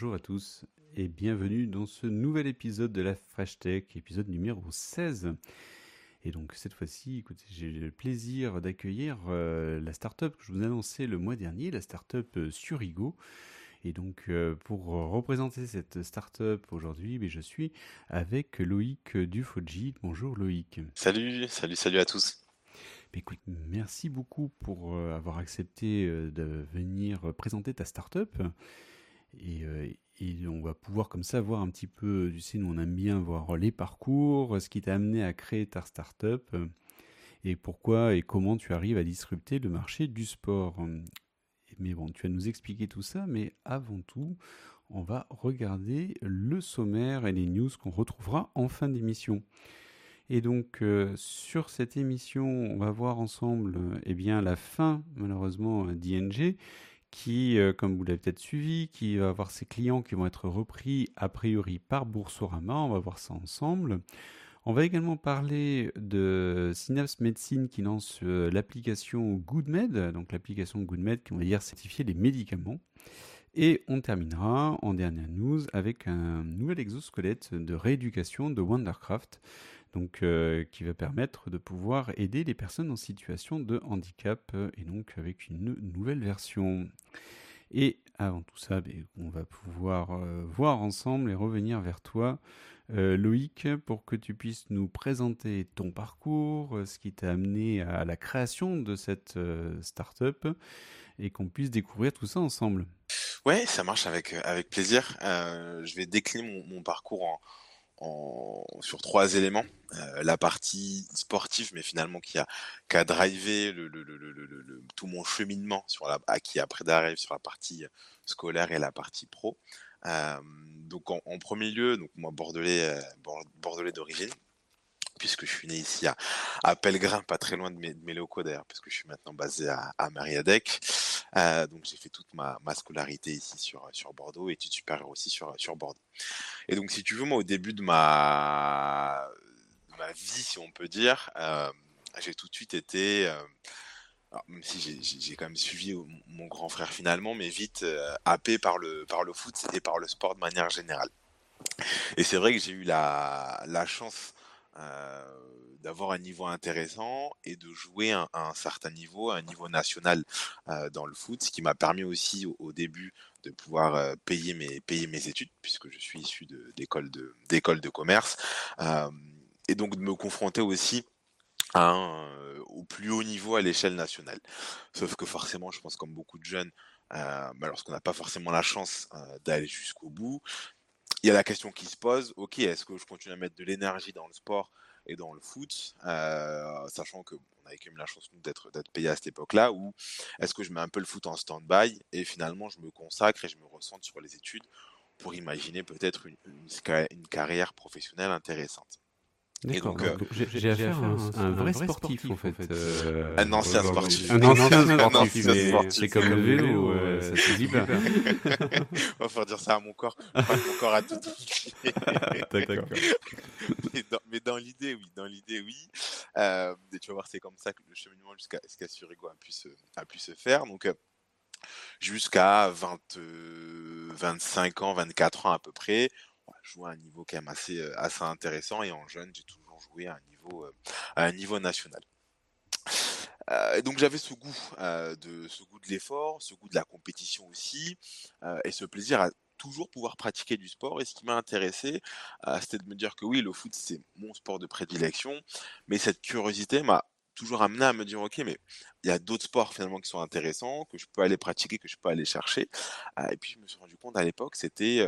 Bonjour à tous et bienvenue dans ce nouvel épisode de la Fresh Tech, épisode numéro 16. Et donc cette fois-ci, écoutez, j'ai le plaisir d'accueillir euh, la startup que je vous annonçais le mois dernier, la startup euh, Surigo. Et donc euh, pour représenter cette startup aujourd'hui, ben, je suis avec Loïc Dufoji. Bonjour Loïc. Salut, salut, salut à tous. Ben, écoute, merci beaucoup pour avoir accepté de venir présenter ta startup. Et, et on va pouvoir comme ça voir un petit peu, tu sais, nous on aime bien voir les parcours, ce qui t'a amené à créer ta startup et pourquoi et comment tu arrives à disrupter le marché du sport. Mais bon, tu vas nous expliquer tout ça, mais avant tout, on va regarder le sommaire et les news qu'on retrouvera en fin d'émission. Et donc euh, sur cette émission, on va voir ensemble eh bien la fin malheureusement d'ING qui, euh, comme vous l'avez peut-être suivi, qui va avoir ses clients qui vont être repris a priori par Boursorama. On va voir ça ensemble. On va également parler de Synapse Medicine qui lance euh, l'application GoodMed, donc l'application GoodMed qui va dire certifier les médicaments. Et on terminera en dernière news avec un nouvel exosquelette de rééducation de Wondercraft donc euh, qui va permettre de pouvoir aider les personnes en situation de handicap euh, et donc avec une nouvelle version. Et avant tout ça, ben, on va pouvoir euh, voir ensemble et revenir vers toi, Loïc, pour que tu puisses nous présenter ton parcours, ce qui t'a amené à la création de cette start-up et qu'on puisse découvrir tout ça ensemble. Ouais, ça marche avec, avec plaisir. je vais décliner mon parcours en, sur trois éléments. Euh, la partie sportive, mais finalement qui a, qui a drivé le, le, le, tout mon cheminement sur la, qui après d'arriver sur la partie scolaire et la partie pro. Euh, donc en, premier lieu, donc moi bordelais, euh, bordelais d'origine, puisque je suis né ici à, à Pellegrin, pas très loin de mes, de mes locaux d'ailleurs, puisque je suis maintenant basé à, à Mariadec. Euh, donc j'ai fait toute ma, scolarité ici sur, sur Bordeaux, études supérieures aussi sur, Bordeaux. Et donc si tu veux, moi au début de ma, vie, si on peut dire, euh, j'ai tout de suite été... Euh, même si j'ai quand même suivi mon grand frère finalement, mais vite happé par le, par le foot et par le sport de manière générale. Et c'est vrai que j'ai eu la chance euh, d'avoir un niveau intéressant et de jouer à un, certain niveau, à un niveau national euh, dans le foot, ce qui m'a permis aussi au, début de pouvoir euh, payer mes payer mes études puisque je suis issu d'école de d'école de, commerce et donc de me confronter aussi au plus haut niveau à l'échelle nationale. Sauf que forcément, je pense comme beaucoup de jeunes, bah, lorsqu'on n'a pas forcément la chance d'aller jusqu'au bout, il y a la question qui se pose, ok, est-ce que je continue à mettre de l'énergie dans le sport et dans le foot, euh, sachant qu'on avait quand même la chance d'être d'être payé à cette époque-là, ou est-ce que je mets un peu le foot en stand-by et finalement je me consacre et je me ressente sur les études pour imaginer peut-être une carrière professionnelle intéressante? D'accord. Donc, euh, j'ai affaire à un, un, vrai sportif, en fait. Euh, un ancien sportif. Un ancien sportif. C'est comme le vélo, euh, ça se dit pas. On va faire dire ça à mon corps. Mon corps à tout. D'accord. mais dans, mais dans l'idée, oui. Dans l'idée, oui. Euh, et tu vas voir, c'est comme ça que le cheminement jusqu'à jusqu'à Surigo a pu se, a pu se faire. Donc, euh, jusqu'à 20, 25 ans, 24 ans à peu près joué à un niveau quand même assez, euh, assez intéressant et en jeune, j'ai toujours joué à un niveau, euh, à un niveau national. Euh, donc j'avais ce goût de ce goût de l'effort, ce goût de la compétition aussi, et ce plaisir à toujours pouvoir pratiquer du sport. Et ce qui m'a intéressé, c'était de me dire que oui, le foot c'est mon sport de prédilection, mais cette curiosité m'a toujours amené à me dire ok, mais il y a d'autres sports finalement qui sont intéressants que je peux aller pratiquer, que je peux aller chercher. et puis je me suis rendu compte à l'époque, c'était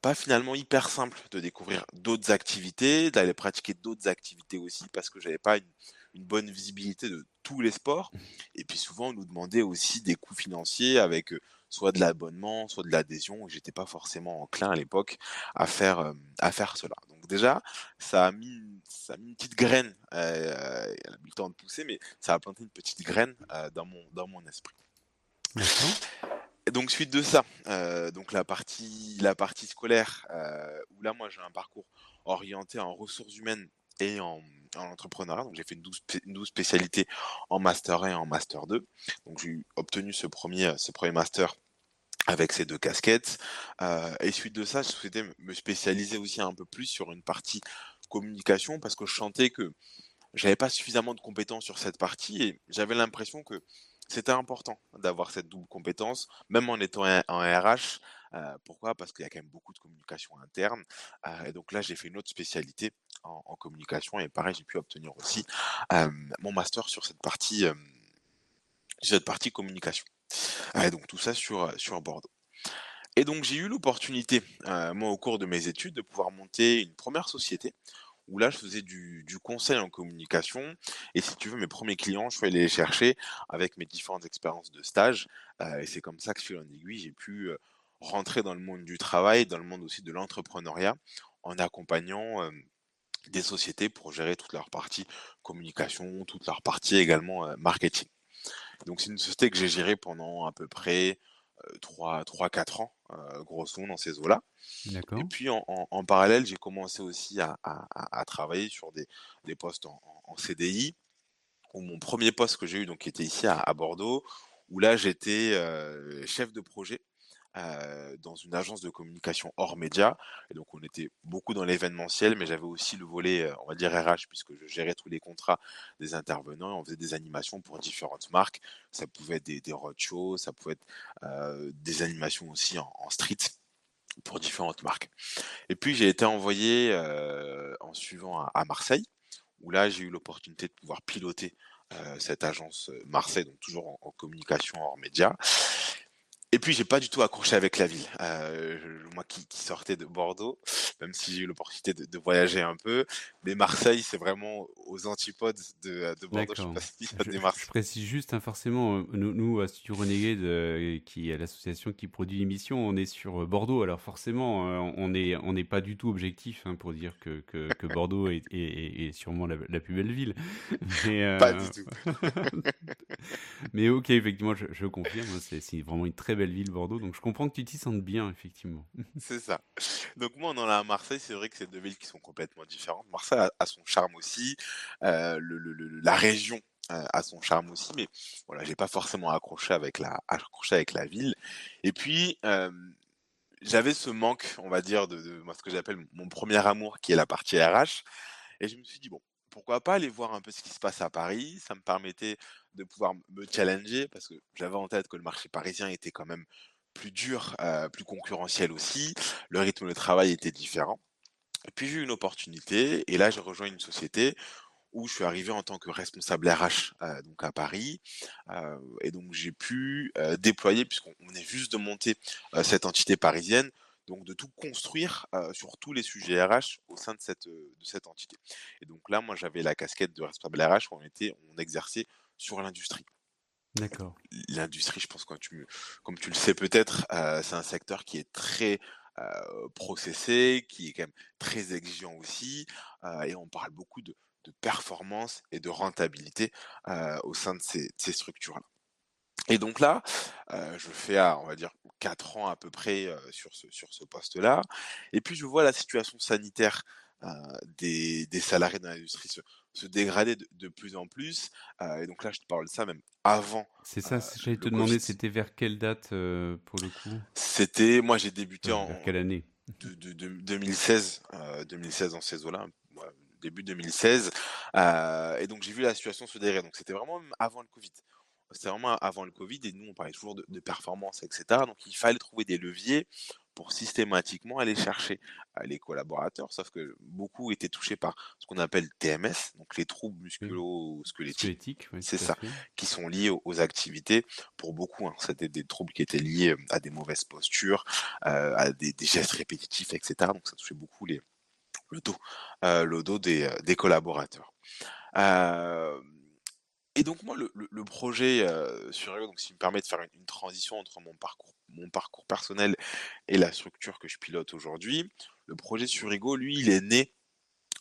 pas finalement hyper simple de découvrir d'autres activités, d'aller pratiquer d'autres activités aussi, parce que j'avais pas une, bonne visibilité de tous les sports. Et puis souvent, on nous demandait aussi des coûts financiers avec euh, soit de l'abonnement, soit de l'adhésion. J'étais pas forcément enclin à l'époque à faire euh, à faire cela. Donc déjà, ça a mis ça a mis une petite graine. Euh, elle a mis le temps de pousser, mais ça a planté une petite graine euh, dans mon dans mon esprit donc suite de ça, euh, donc la partie la partie scolaire euh, où là moi j'ai un parcours orienté en ressources humaines et en, en entrepreneuriat. Donc j'ai fait une douze, une spécialités en master 1 et en master 2. Donc j'ai obtenu ce premier ce premier master avec ces deux casquettes. Euh, et suite de ça, je souhaitais me spécialiser aussi un peu plus sur une partie communication parce que je sentais que j'avais pas suffisamment de compétences sur cette partie et j'avais l'impression que c'était important d'avoir cette double compétence, même en étant en RH. Euh, pourquoi? Parce qu'il y a quand même beaucoup de communication interne. Euh, et donc là, j'ai fait une autre spécialité en, communication et pareil, j'ai pu obtenir aussi euh, mon master sur cette partie, cette partie communication. donc tout ça sur, sur Bordeaux. Et donc j'ai eu l'opportunité, moi au cours de mes études, de pouvoir monter une première société où là, je faisais du, conseil en communication. Et si tu veux, mes premiers clients, je suis allé les chercher avec mes différentes expériences de stage. Euh, et c'est comme ça que, fil en aiguille, j'ai pu euh, rentrer dans le monde du travail, dans le monde aussi de l'entrepreneuriat, en accompagnant euh, des sociétés pour gérer toute leur partie communication, toute leur partie également marketing. Donc c'est une société que j'ai gérée pendant à peu près 3-4 ans, euh, grosso modo, dans ces eaux-là. Et puis en, parallèle, j'ai commencé aussi à, travailler sur des, postes en, CDI. Où mon premier poste que j'ai eu, donc, qui était ici à, Bordeaux, où là j'étais euh, chef de projet euh, dans une agence de communication hors média. Donc, on était beaucoup dans l'événementiel, mais j'avais aussi le volet, euh, on va dire RH, puisque je gérais tous les contrats des intervenants et on faisait des animations pour différentes marques. Ça pouvait être des, des roadshows, ça pouvait être euh, des animations aussi en, street pour différentes marques. Et puis, j'ai été envoyé en suivant à, Marseille, où là, j'ai eu l'opportunité de pouvoir piloter cette agence Marseille, donc toujours en, en communication hors média. Et puis j'ai pas du tout accroché avec la ville. Euh, moi qui, qui, sortais de Bordeaux, même si j'ai eu l'opportunité de, de, voyager un peu, mais Marseille c'est vraiment aux antipodes de, de Bordeaux. Je, je, je, précise juste, hein, forcément, euh, nous, nous à Studio Renegade, euh, qui est l'association qui produit l'émission, on est sur euh, Bordeaux. Alors forcément, euh, on n'est on pas du tout objectif hein, pour dire que, que, que Bordeaux est, est, est, sûrement la, la, plus belle ville. Mais, pas du tout. mais ok, effectivement, je, je confirme, hein, c'est vraiment une très belle ville, Bordeaux. Donc je comprends que tu t'y sentes bien, effectivement. c'est ça. Donc moi, on en a à Marseille. C'est vrai que c'est deux villes qui sont complètement différentes. Marseille a, son charme aussi. Euh, la région euh, a son charme aussi, mais voilà, j'ai pas forcément accroché avec la, accroché avec la ville. Et puis, euh, j'avais ce manque, on va dire, de, de moi, ce que j'appelle mon premier amour, qui est la partie RH. Et je me suis dit, bon, pourquoi pas aller voir un peu ce qui se passe à Paris? Ça me permettait de pouvoir me challenger parce que j'avais en tête que le marché parisien était quand même plus dur, euh, plus concurrentiel aussi. Le rythme de travail était différent. Puis j'ai eu une opportunité et là j'ai rejoint une société où je suis arrivé en tant que responsable RH euh, donc à Paris euh, et donc j'ai pu déployer puisqu'on est juste de monter cette entité parisienne donc de tout construire sur tous les sujets RH au sein de cette, de cette entité. Et donc là, moi, j'avais la casquette de responsable RH où on, était, on exerçait sur l'industrie. D'accord. L'industrie, je pense, quand tu, comme tu le sais peut-être, euh, c'est un secteur qui est très processé, qui est quand même très exigeant aussi, et on parle beaucoup de, de performance et de rentabilité au sein de ces, ces structures-là. Et donc là, euh, je fais, on va dire, quatre ans à peu près euh, sur ce, sur ce poste-là. Et puis je vois la situation sanitaire euh, des, des, salariés dans l'industrie se, se, dégrader de, de, plus en plus. et donc là, je te parle de ça même avant. C'est ça, j'allais te demander, c'était vers quelle date pour le coup? C'était, moi j'ai débuté en... Vers quelle année? de, de, 2016, 2016 en ces eaux-là, début 2016. et donc j'ai vu la situation se dégrader. Donc c'était vraiment avant le Covid c'était vraiment avant le Covid et nous on parlait toujours de, de, performance, etc. Donc il fallait trouver des leviers pour systématiquement aller chercher les collaborateurs, sauf que beaucoup étaient touchés par ce qu'on appelle TMS, donc les troubles musculo-squelettiques, c'est ça, qui sont liés aux, activités. Pour beaucoup, hein, c'était des troubles qui étaient liés euh, à des mauvaises postures, euh, à des, des, gestes répétitifs, etc. Donc ça touchait beaucoup les, le dos, euh, le dos des, des collaborateurs. Euh, et donc moi, le, le, le projet euh, sur Ego, donc, qui me permet de faire une, une, transition entre mon parcours, mon parcours personnel et la structure que je pilote aujourd'hui, le projet sur Ego, lui, il est né,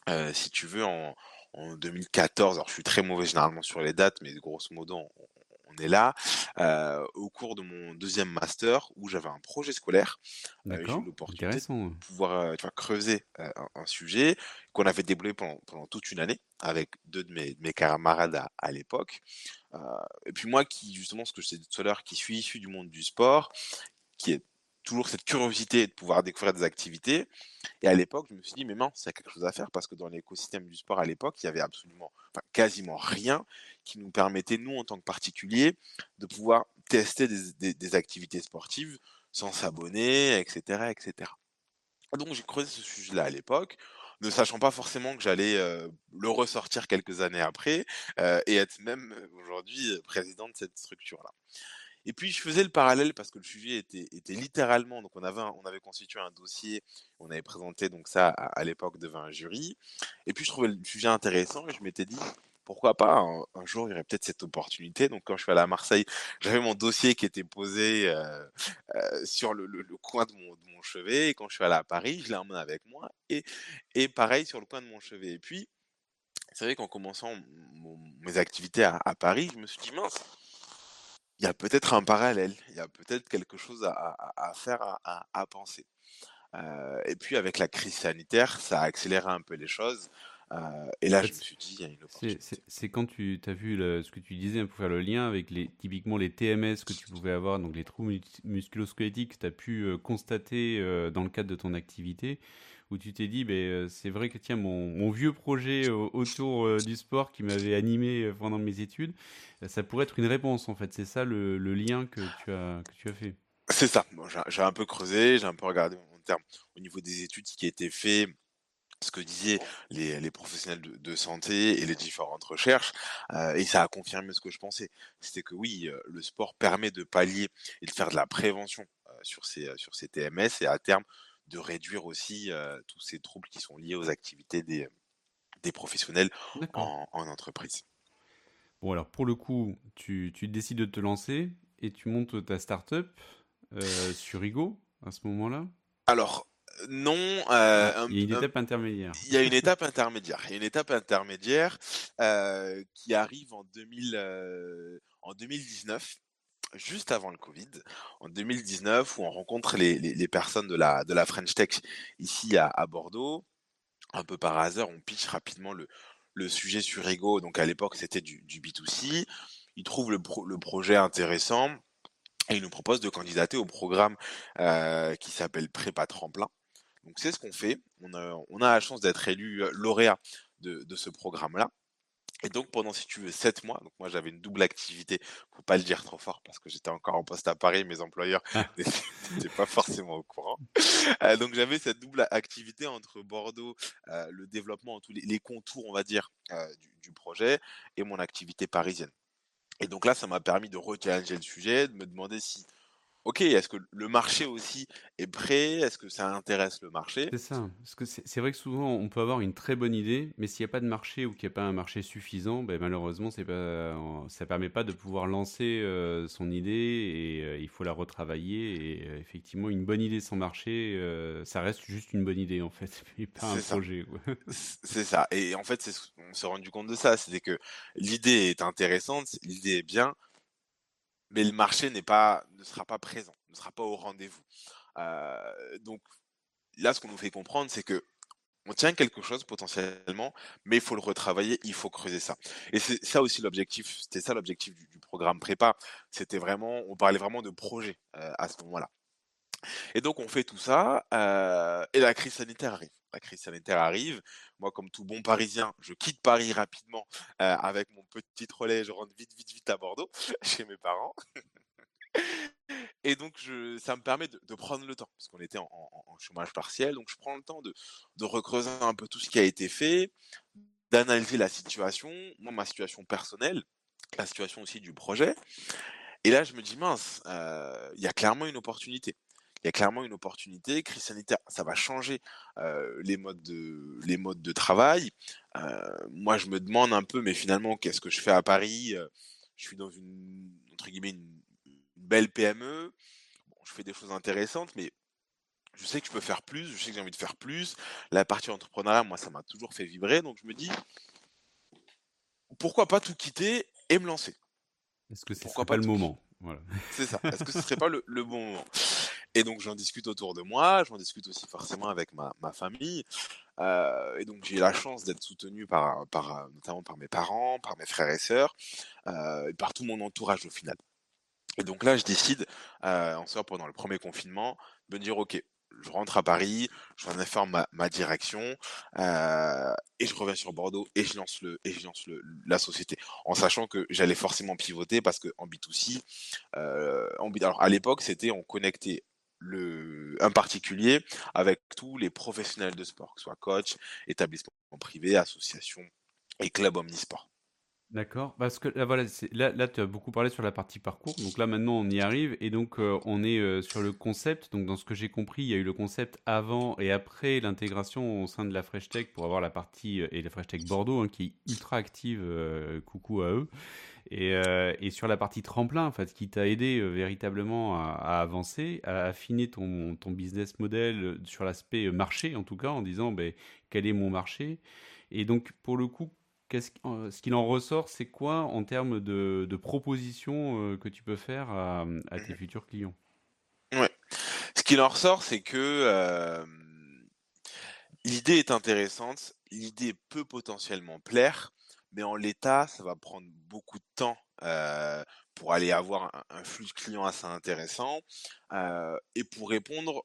euh, si tu veux, en, en 2014. Alors je suis très mauvais généralement sur les dates, mais grosso modo, on, on est là euh, au cours de mon deuxième master où j'avais un projet scolaire. Euh, j'ai eu l'opportunité de pouvoir euh, creuser un, un, sujet qu'on avait développé pendant, pendant, toute une année avec deux de mes, de mes camarades à, l'époque. Euh, et puis moi qui, justement, ce que je disais tout à l'heure, qui suis issu du monde du sport, qui est toujours cette curiosité de pouvoir découvrir des activités. Et à l'époque, je me suis dit, mais mince, il y a quelque chose à faire parce que dans l'écosystème du sport à l'époque, il y avait absolument, enfin, quasiment rien qui nous permettait, nous, en tant que particuliers, de pouvoir tester des, activités sportives sans s'abonner, etc., etc. Donc, j'ai creusé ce sujet-là à l'époque ne sachant pas forcément que j'allais le ressortir quelques années après et être même aujourd'hui président de cette structure-là. Et puis je faisais le parallèle parce que le sujet était, était littéralement, donc on avait, on avait constitué un dossier, on avait présenté donc ça à, l'époque devant un jury. Et puis je trouvais le sujet intéressant et je m'étais dit pourquoi pas un, jour il y aurait peut-être cette opportunité. Donc quand je suis allé à Marseille, j'avais mon dossier qui était posé euh, euh, sur le, coin de mon, chevet. Et quand je suis allé à Paris, je l'ai emmené avec moi et, et pareil sur le coin de mon chevet. Et puis c'est vrai qu'en commençant mes activités à, Paris, je me suis dit mince il y a peut-être un parallèle, il y a peut-être quelque chose à, faire, à, penser. Euh, et puis avec la crise sanitaire, ça a accéléré un peu les choses. Euh, et là, je me suis dit, il y a une opportunité. C'est quand tu as vu ce que tu disais pour faire le lien avec les, typiquement les TMS que tu pouvais avoir, donc les troubles musculosquelettiques que tu as pu euh, constater dans le cadre de ton activité où tu t'es dit, ben, c'est vrai que tiens, mon, vieux projet autour du sport qui m'avait animé pendant mes études, ça pourrait être une réponse en fait. C'est ça le, lien que tu as, que tu as fait. C'est ça. j'ai un peu creusé, j'ai un peu regardé en termes au niveau des études qui étaient faites ce que disaient les, professionnels de, santé et les différentes recherches, et ça a confirmé ce que je pensais. C'était que oui, le sport permet de pallier et de faire de la prévention sur, ces, sur ces TMS et à terme de réduire aussi tous ces troubles qui sont liés aux activités des, des professionnels en, entreprise. Bon, alors pour le coup, tu, tu, décides de te lancer et tu montes ta start-up sur Igo à ce moment-là? Alors, non. Il y a une étape intermédiaire. Il y a une étape intermédiaire. Il y a une étape intermédiaire qui arrive en, 2000, en 2019 juste avant le Covid, en 2019, où on rencontre les, personnes de la, de la French Tech ici à, Bordeaux. Un peu par hasard, on pitch rapidement le, le sujet sur Ego. Donc à l'époque, c'était du, du, B2C. Ils trouvent le, le, projet intéressant et ils nous proposent de candidater au programme euh, qui s'appelle Prépa Tremplin. Donc c'est ce qu'on fait. On a, on a la chance d'être élu euh, lauréat de, de ce programme-là. Et donc pendant, si tu veux, sept mois, donc moi j'avais une double activité, faut pas le dire trop fort parce que j'étais encore en poste à Paris, mes employeurs ah. n'étaient pas forcément au courant. Euh, donc j'avais cette double activité entre Bordeaux, euh, le développement, tous les, contours, on va dire, euh, du, du, projet, et mon activité parisienne. Et donc là, ça m'a permis de rechallenger le sujet, de me demander si ok, est-ce que le marché aussi est prêt? Est-ce que ça intéresse le marché? C'est ça. Parce que c'est vrai que souvent, on peut avoir une très bonne idée, mais s'il n'y a pas de marché ou qu'il n'y a pas un marché suffisant, ben, malheureusement, ça ne permet pas de pouvoir lancer euh, son idée et euh, il faut la retravailler. Et euh, effectivement, une bonne idée sans marché, ça reste juste une bonne idée, en fait, et pas un projet. c'est ça. Et en fait, on s'est rendu compte de ça. C'est que l'idée est intéressante, l'idée est bien, mais le marché n'est pas, ne sera pas présent, ne sera pas au rendez-vous. Euh, donc là, ce qu'on nous fait comprendre, c'est que on tient quelque chose potentiellement, mais il faut le retravailler, il faut creuser ça. Et c'est ça aussi l'objectif, c'était ça l'objectif du, programme prépa. C'était vraiment, on parlait vraiment de projet euh, à ce moment-là. Et donc on fait tout ça, euh, et la crise sanitaire arrive. La crise sanitaire arrive. Moi, comme tout bon Parisien, je quitte Paris rapidement euh, avec mon petit relais. Je rentre vite, vite, vite à Bordeaux, chez mes parents. Et donc, ça me permet de, prendre le temps, parce qu'on était en, chômage partiel. Donc, je prends le temps de, de recreuser un peu tout ce qui a été fait, d'analyser la situation, moi, ma situation personnelle, la situation aussi du projet. Et là, je me dis, mince, euh, il y a clairement une opportunité il y a clairement une opportunité. Crise sanitaire, ça va changer les, modes de, les modes de travail. moi, je me demande un peu, mais finalement, qu'est-ce que je fais à Paris Je suis dans une, entre guillemets, une, belle PME. je fais des choses intéressantes, mais je sais que je peux faire plus, je sais que j'ai envie de faire plus. La partie entrepreneuriat, moi, ça m'a toujours fait vibrer. Donc, je me dis, pourquoi pas tout quitter et me lancer? Est-ce que c'est pas, le moment? Voilà. C'est ça. Est-ce que ce serait pas le, bon moment? Et donc j'en discute autour de moi, j'en discute aussi forcément avec ma, ma famille. Euh, et donc j'ai la chance d'être soutenu par, par, notamment par mes parents, par mes frères et sœurs, euh, et par tout mon entourage au final. Et donc là, je décide, euh, en sort pendant le premier confinement, de me dire, OK, je rentre à Paris, j'en informe ma, ma direction euh, et je reviens sur Bordeaux et je lance le et je lance le, la société en sachant que j'allais forcément pivoter parce que en B2C, euh, alors à l'époque c'était on connectait le un particulier avec tous les professionnels de sport, que ce soit coach, établissement privé, association et club omnisport. D'accord, parce que là, voilà, là, là tu as beaucoup parlé sur la partie parcours, donc là maintenant on y arrive, et donc euh, on est euh, sur le concept, donc dans ce que j'ai compris, il y a eu le concept avant et après l'intégration au sein de la Fresh Tech pour avoir la partie, euh, et la Fresh Tech Bordeaux, hein, qui est ultra active, coucou à eux, et, et, sur la partie tremplin, en fait, qui t'a aidé véritablement à, avancer, à affiner ton, ton business model sur l'aspect marché, en tout cas, en disant ben, quel est mon marché, et donc pour le coup, qu'est-ce euh, ce qu'il en ressort, c'est quoi en termes de, propositions euh, que tu peux faire à, tes futurs clients? Ouais. Ce qu'il en ressort, c'est que euh, l'idée est intéressante, l'idée peut potentiellement plaire, mais en l'état, ça va prendre beaucoup de temps pour aller avoir un, un, flux de clients assez intéressant et pour répondre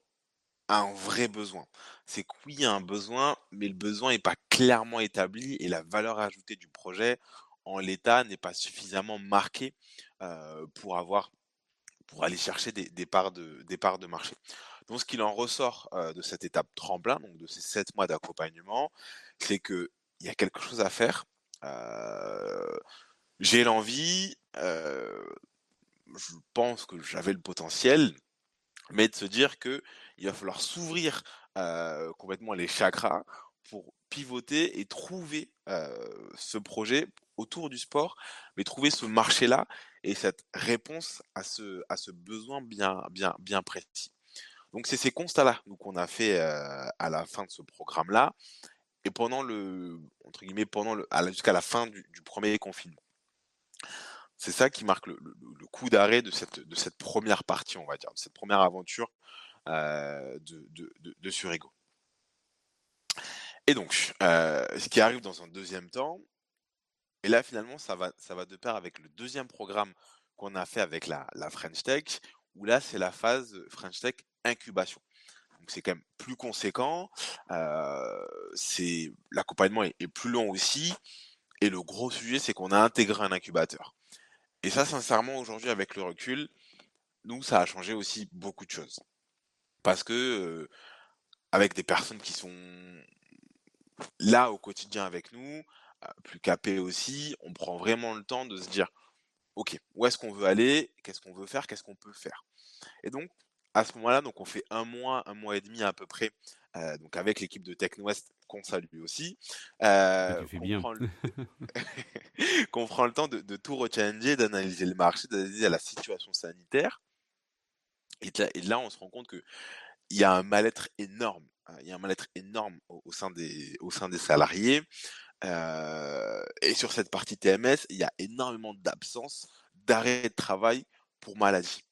un vrai besoin. C'est que oui, il y a un besoin, mais le besoin n'est pas clairement établi et la valeur ajoutée du projet en l'état n'est pas suffisamment marquée euh, pour avoir pour aller chercher des, parts de, des parts de marché. Donc, ce qu'il en ressort euh, de cette étape tremplin, donc de ces sept mois d'accompagnement, c'est que il y a quelque chose à faire. Euh, j'ai l'envie, je pense que j'avais le potentiel, mais de se dire que il va falloir s'ouvrir complètement les chakras pour pivoter et trouver ce projet autour du sport, mais trouver ce marché-là et cette réponse à ce, à ce besoin bien, bien, bien précis. Donc c'est ces constats-là qu'on a fait à la fin de ce programme-là et pendant le entre guillemets pendant le jusqu'à la fin du, premier confinement. C'est ça qui marque le, coup d'arrêt de cette première partie, on va dire, de cette première aventure euh, de, de, de, de Surigo. Et donc, euh, ce qui arrive dans un deuxième temps, et là finalement ça va, de pair avec le deuxième programme qu'on a fait avec la, French Tech, où là c'est la phase French Tech incubation. Donc c'est quand même plus conséquent, euh, l'accompagnement est, est, plus long aussi, et le gros sujet c'est qu'on a intégré un incubateur. Et ça sincèrement aujourd'hui avec le recul, nous ça a changé aussi beaucoup de choses. Parce que euh, avec des personnes qui sont là au quotidien avec nous, plus capées aussi, on prend vraiment le temps de se dire ok où est-ce qu'on veut aller, qu'est-ce qu'on veut faire, qu'est-ce qu'on peut faire? Et donc à ce moment-là, donc on fait un mois, un mois et demi à peu près, euh, donc avec l'équipe de TechNwest qu'on salue aussi, euh, qu'on prend, le... qu'on prend le temps de, de tout rechallenger, d'analyser le marché, d'analyser la situation sanitaire et là, et là, on se rend compte que il y a un mal-être énorme. Hein, il y a un mal-être énorme au, au, sein des, au sein des salariés. Euh, et sur cette partie TMS, il y a énormément d'absence, d'arrêt de travail pour maladie.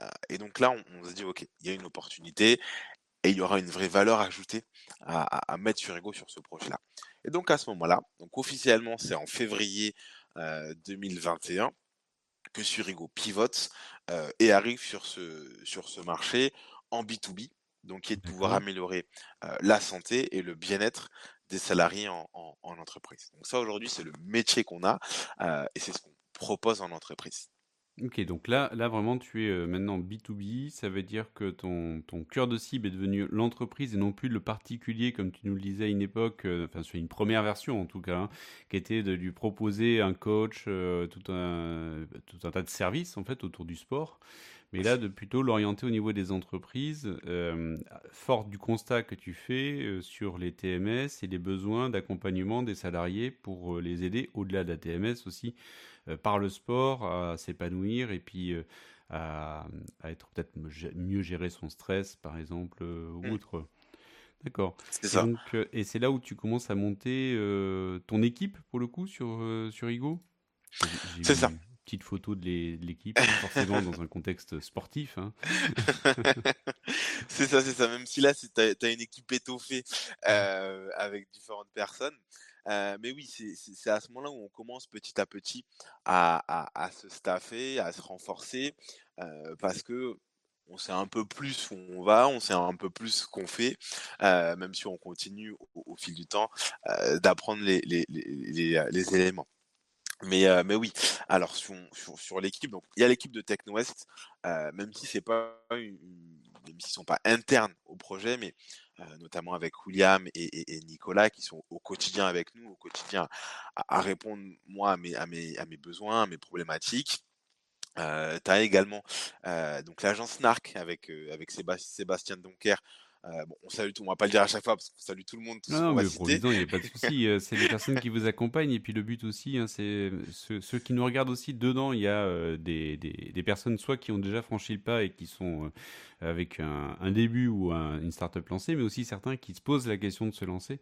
Euh, et donc là, on, on, se dit, OK, il y a une opportunité et il y aura une vraie valeur ajoutée à, à, à mettre sur Ego sur ce projet-là. Et donc à ce moment-là, donc officiellement, c'est en février euh, 2021 que Surigo pivote euh, et arrive sur ce, sur ce marché en B2B, donc qui est de pouvoir améliorer euh, la santé et le bien-être des salariés en, en, en, entreprise. Donc ça aujourd'hui c'est le métier qu'on a euh, et c'est ce qu'on propose en entreprise. Ok, donc là, là vraiment, tu es euh, maintenant B2B. Ça veut dire que ton, ton cœur de cible est devenu l'entreprise et non plus le particulier, comme tu nous le disais à une époque, euh, enfin, sur une première version en tout cas, hein, qui était de lui proposer un coach, euh, tout, un, tout un tas de services en fait autour du sport. Mais là, de plutôt l'orienter au niveau des entreprises, fort du constat que tu fais sur les TMS et les besoins d'accompagnement des salariés pour les aider, au-delà de la TMS aussi, par le sport, à s'épanouir et puis euh, à, à, être peut-être mieux gérer son stress, par exemple, euh, ou mmh. autre. D'accord. C'est ça. Donc, et c'est là où tu commences à monter ton équipe, pour le coup, sur, sur Igo? C'est ça petite photo de l'équipe, forcément dans un contexte sportif. Hein. c'est ça, c'est ça. Même si là, tu as, as, une équipe étoffée euh, avec différentes personnes. Mais oui, c'est à ce moment-là où on commence petit à petit à, se staffer, à se renforcer, parce que on sait un peu plus où on va, on sait un peu plus ce qu'on fait, même si on continue au, fil du temps d'apprendre les, éléments. Mais, oui, alors sur, sur, sur l'équipe, il y a l'équipe de TechnoWest, même si c'est pas une, même s'ils sont pas internes au projet, mais notamment avec William et, Nicolas qui sont au quotidien avec nous, au quotidien à, répondre moi à mes, besoins, à mes problématiques. Euh, tu as également donc l'agence NARC avec, avec Sébastien Donker euh, bon, on salue tout, on va pas le dire à chaque fois parce qu'on salue tout le monde. non, non mais il n'y a pas de souci. Euh, c'est les personnes qui vous accompagnent et puis le but aussi, hein, c'est ceux, qui nous regardent aussi. Dedans, il y a euh, des, des, personnes soit qui ont déjà franchi le pas et qui sont avec un, début ou une start-up lancée, mais aussi certains qui se posent la question de se lancer.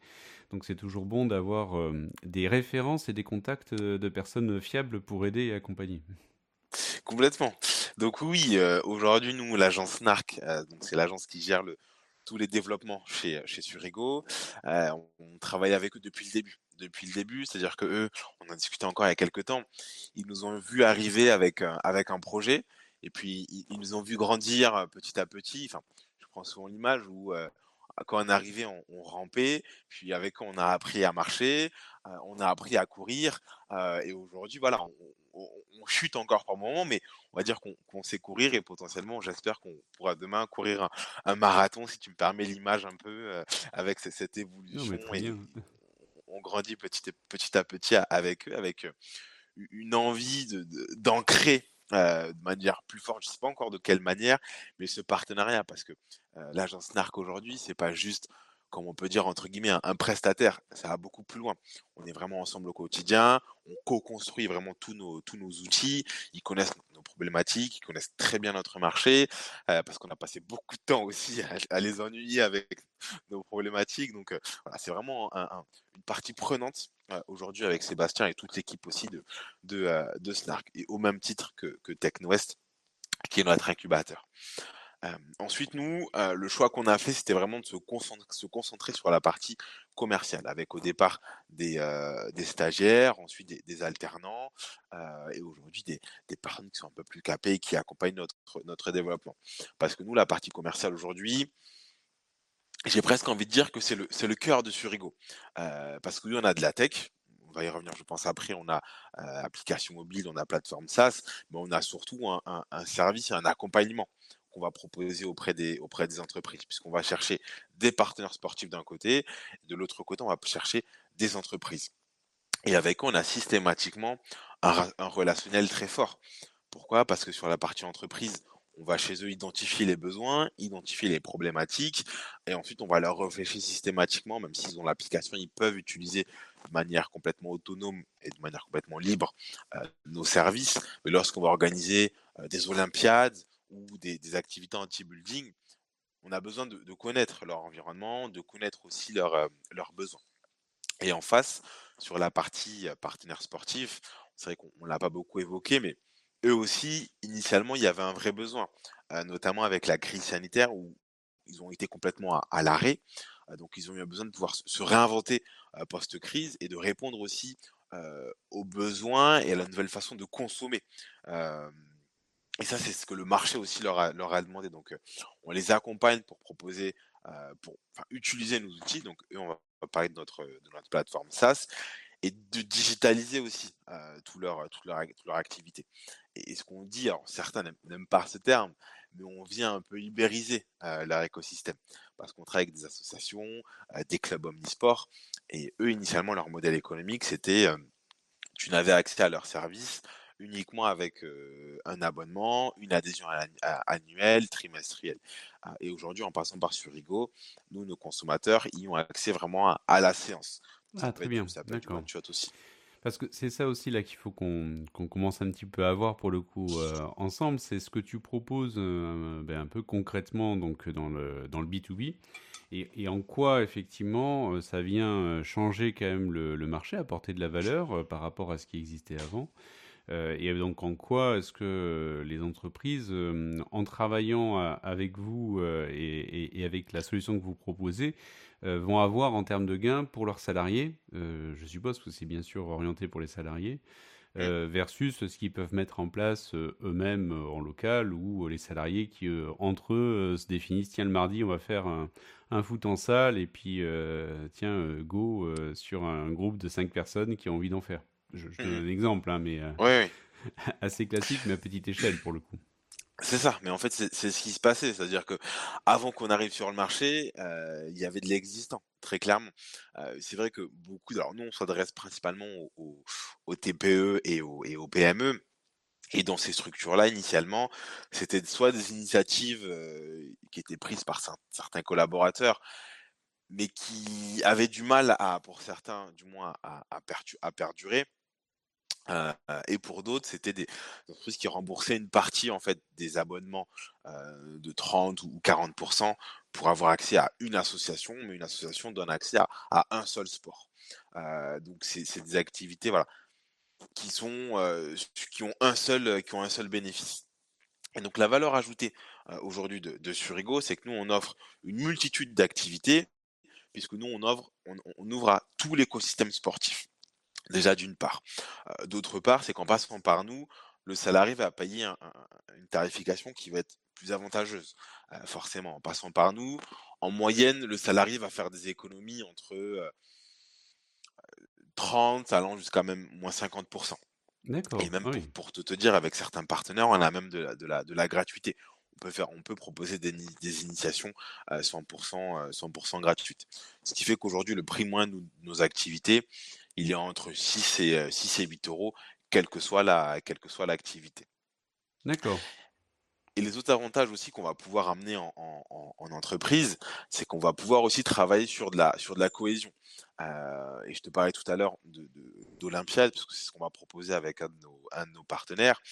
Donc c'est toujours bon d'avoir des références et des contacts de personnes fiables pour aider et accompagner. Complètement. Donc oui, aujourd'hui nous, l'agence NARC, donc c'est l'agence qui gère le tous les développements chez, chez Surigo. Euh, on, travaille avec eux depuis le début. Depuis le début, c'est-à-dire que eux, on a discuté encore il y a quelques temps, ils nous ont vu arriver avec, avec un projet, et puis ils, nous ont vu grandir euh, petit à petit. Enfin, je prends souvent l'image où euh, quand on est arrivé, on, rampait, puis avec on a appris à marcher, on a appris à courir, et aujourd'hui, voilà, on, chute encore par moment, mais on va dire qu'on sait courir et potentiellement, j'espère qu'on pourra demain courir un, marathon, si tu me permets l'image un peu, euh, avec cette, évolution. on grandit petit, petit à petit avec eux, avec euh, une envie d'ancrer de, euh, de manière plus forte, je sais pas encore de quelle manière, mais ce partenariat, parce que l'agence NARC aujourd'hui, c'est pas juste comme on peut dire entre guillemets, un, prestataire. Ça va beaucoup plus loin. On est vraiment ensemble au quotidien, on co-construit vraiment tous nos, outils, ils connaissent nos problématiques, ils connaissent très bien notre marché, euh, parce qu'on a passé beaucoup de temps aussi à, les ennuyer avec nos problématiques. Donc euh, voilà, c'est vraiment une partie prenante euh, aujourd'hui avec Sébastien et toute l'équipe aussi de, Snark, et au même titre que, que TechNowest, qui est notre incubateur ensuite, nous, le choix qu'on a fait, c'était vraiment de se concentrer, sur la partie commerciale, avec au départ des, stagiaires, ensuite des, alternants, et aujourd'hui des, personnes qui sont un peu plus capées et qui accompagnent notre, développement. Parce que nous, la partie commerciale aujourd'hui, j'ai presque envie de dire que c'est le, cœur de Surigo. parce que nous, on a de la tech, on va y revenir, je pense, après. On a application mobile, on a plateforme SaaS, mais on a surtout un, un service et un accompagnement va proposer auprès des, auprès des entreprises, puisqu'on va chercher des partenaires sportifs d'un côté, de l'autre côté, on va chercher des entreprises. Et avec on a systématiquement un, relationnel très fort. Pourquoi? Parce que sur la partie entreprise, on va chez eux identifier les besoins, identifier les problématiques, et ensuite on va leur réfléchir systématiquement, même s'ils ont l'application, ils peuvent utiliser de manière complètement autonome et de manière complètement libre euh, nos services. Mais lorsqu'on va organiser euh, des Olympiades ou des, activités anti-building, on a besoin de, connaître leur environnement, de connaître aussi euh, leurs besoins. Et en face, sur la partie euh, partenaire sportif, c'est vrai qu'on ne l'a pas beaucoup évoqué, mais eux aussi, initialement, il y avait un vrai besoin, euh, notamment avec la crise sanitaire où ils ont été complètement à, l'arrêt. donc, ils ont eu besoin de pouvoir se réinventer post-crise et de répondre aussi aux besoins et à la nouvelle façon de consommer. Et ça, c'est ce que le marché aussi leur a, demandé. Donc, on les accompagne pour proposer, pour utiliser nos outils. Donc, eux, on va parler de notre, plateforme SaaS et de digitaliser aussi toute, leur, activité. Et, ce qu'on dit, alors certains n'aiment pas ce terme, mais on vient un peu libériser leur écosystème parce qu'on travaille avec des associations, des clubs omnisports, et eux, initialement, leur modèle économique, c'était tu n'avais accès à leurs services uniquement avec un abonnement, une adhésion annuelle, trimestrielle. Ah, et aujourd'hui, en passant par Surigo, nous, nos consommateurs, y ont accès vraiment à, la séance. ah, très bien. D'accord. aussi. Parce que c'est ça aussi là qu'il faut qu'on commence un petit peu à voir pour le coup ensemble. C'est ce que tu proposes ben, un peu concrètement donc dans le, dans le B2B. Et, et, en quoi effectivement ça vient changer quand même le, le marché, apporter de la valeur par rapport à ce qui existait avant? Et donc en quoi est-ce que les entreprises, en travaillant avec vous et, avec la solution que vous proposez, vont avoir en termes de gains pour leurs salariés Je suppose que c'est bien sûr orienté pour les salariés. Euh, versus ce qu'ils peuvent mettre en place euh, eux-mêmes euh, en local ou les salariés qui, entre eux, se définissent tiens, le mardi, on va faire un, foot en salle et puis, tiens, go sur un groupe de cinq personnes qui ont envie d'en faire. Je, donne mmh un exemple, hein, mais assez classique, mais à petite échelle pour le coup. C'est ça, mais en fait, c'est ce qui se passait. C'est-à-dire que avant qu'on arrive sur le marché, euh, il y avait de l'existant, très clairement. Euh, c'est vrai que beaucoup, alors nous, on s'adresse principalement aux, TPE et aux, et aux PME. Et dans ces structures-là, initialement, c'était soit des initiatives euh, qui étaient prises par certains collaborateurs, mais qui avaient du mal à, pour certains, du moins, à, perdurer euh, et pour d'autres, c'était des entreprises qui remboursaient une partie en fait des abonnements euh, de 30 ou 40% pour avoir accès à une association, mais une association donne accès à, un seul sport. Euh, donc c'est des activités voilà qui sont qui ont un seul qui ont un seul bénéfice. Et donc la valeur ajoutée aujourd'hui de Surigo, c'est que nous on offre une multitude d'activités puisque nous on ouvre à tout l'écosystème sportif. Déjà d'une part. D'autre part, c'est qu'en passant par nous, le salarié va payer une tarification qui va être plus avantageuse. forcément, en passant par nous, en moyenne, le salarié va faire des économies entre 30 allant jusqu'à même moins 50%. D'accord. Et même ah pour, te, dire, avec certains partenaires, on a même de la, de la, gratuité. On peut, faire, on peut proposer des, initiations 100%, 100 gratuites. Ce qui fait qu'aujourd'hui, le prix moins de nos activités, il y a entre 6 et, 6 et 8 euros, quelle que soit la, quelle que soit l'activité. D'accord. Et les autres avantages aussi qu'on va pouvoir amener en, entreprise, c'est qu'on va pouvoir aussi travailler sur de la, sur de la cohésion. Euh, et je te parlais tout à l'heure d'Olympiade, parce que c'est ce qu'on va proposer avec un de, nos, un de, nos, partenaires,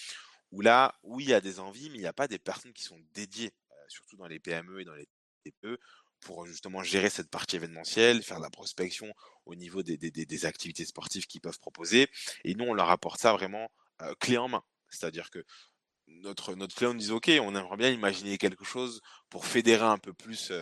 où là, oui, il y a des envies, mais il n'y a pas des personnes qui sont dédiées, surtout dans les PME et dans les TPE, pour justement gérer cette partie événementielle, faire la prospection au niveau des, activités sportives qu'ils peuvent proposer. Et nous, on leur apporte ça vraiment clé en main. C'est-à-dire que notre, notre client nous dit, OK, on aimerait bien imaginer quelque chose pour fédérer un peu plus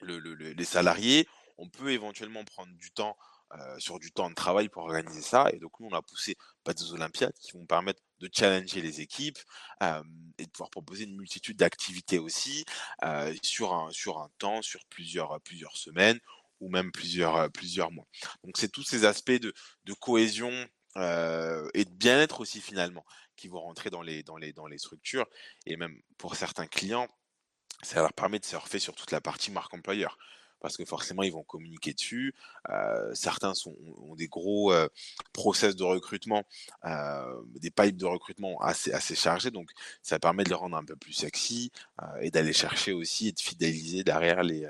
le, les salariés. On peut éventuellement prendre du temps euh, sur du temps de travail pour organiser ça. Et donc, nous, on a poussé pas des Olympiades qui vont permettre de challenger les équipes euh, et de pouvoir proposer une multitude d'activités aussi euh, sur, un, sur un temps, sur plusieurs, plusieurs semaines ou même plusieurs, plusieurs mois. Donc, c'est tous ces aspects de, de cohésion et de bien-être aussi finalement qui vont rentrer dans les, dans, les, dans les structures. Et même pour certains clients, ça leur permet de surfer sur toute la partie marque employeur parce que forcément ils vont communiquer dessus. Euh, certains ont des gros euh, process de recrutement, euh, des pipes de recrutement assez, assez chargés, donc ça permet de les rendre un peu plus sexy et d'aller chercher aussi et de fidéliser derrière les,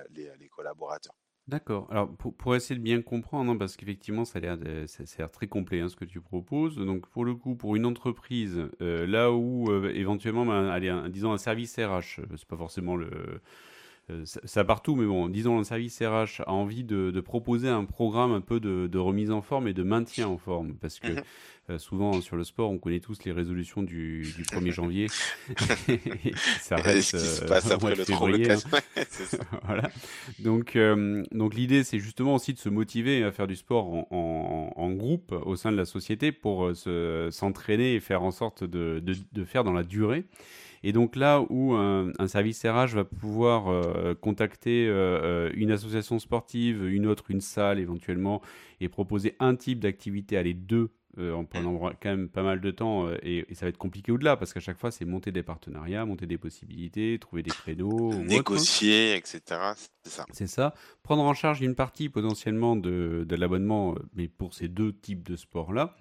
collaborateurs. D'accord. Alors, pour, essayer de bien comprendre, hein, parce qu'effectivement, ça a l'air très complet hein, ce que tu proposes. Donc, pour le coup, pour une entreprise, là où éventuellement, ben, disons un service RH, c'est pas forcément le, euh, ça partout, mais bon, disons, le service RH a envie de, proposer un programme un peu de, remise en forme et de maintien en forme, parce que mhm. euh, souvent sur le sport, on connaît tous les résolutions du, 1er janvier. ça reste. Ce qui se euh, passe après le février, hein. voilà. Donc, donc l'idée, c'est justement aussi de se motiver à faire du sport en, groupe au sein de la société pour s'entraîner et faire en sorte de, de faire dans la durée. Et donc là où un, service RH va pouvoir euh, contacter euh, euh, une association sportive, une autre, une salle éventuellement, et proposer un type d'activité à les deux en prenant quand même pas mal de temps et, ça va être compliqué au-delà parce qu'à chaque fois c'est monter des partenariats, monter des possibilités, trouver des créneaux, négocier, etc. C'est ça. C'est ça. Prendre en charge une partie potentiellement de, de l'abonnement, mais pour ces deux types de sports-là.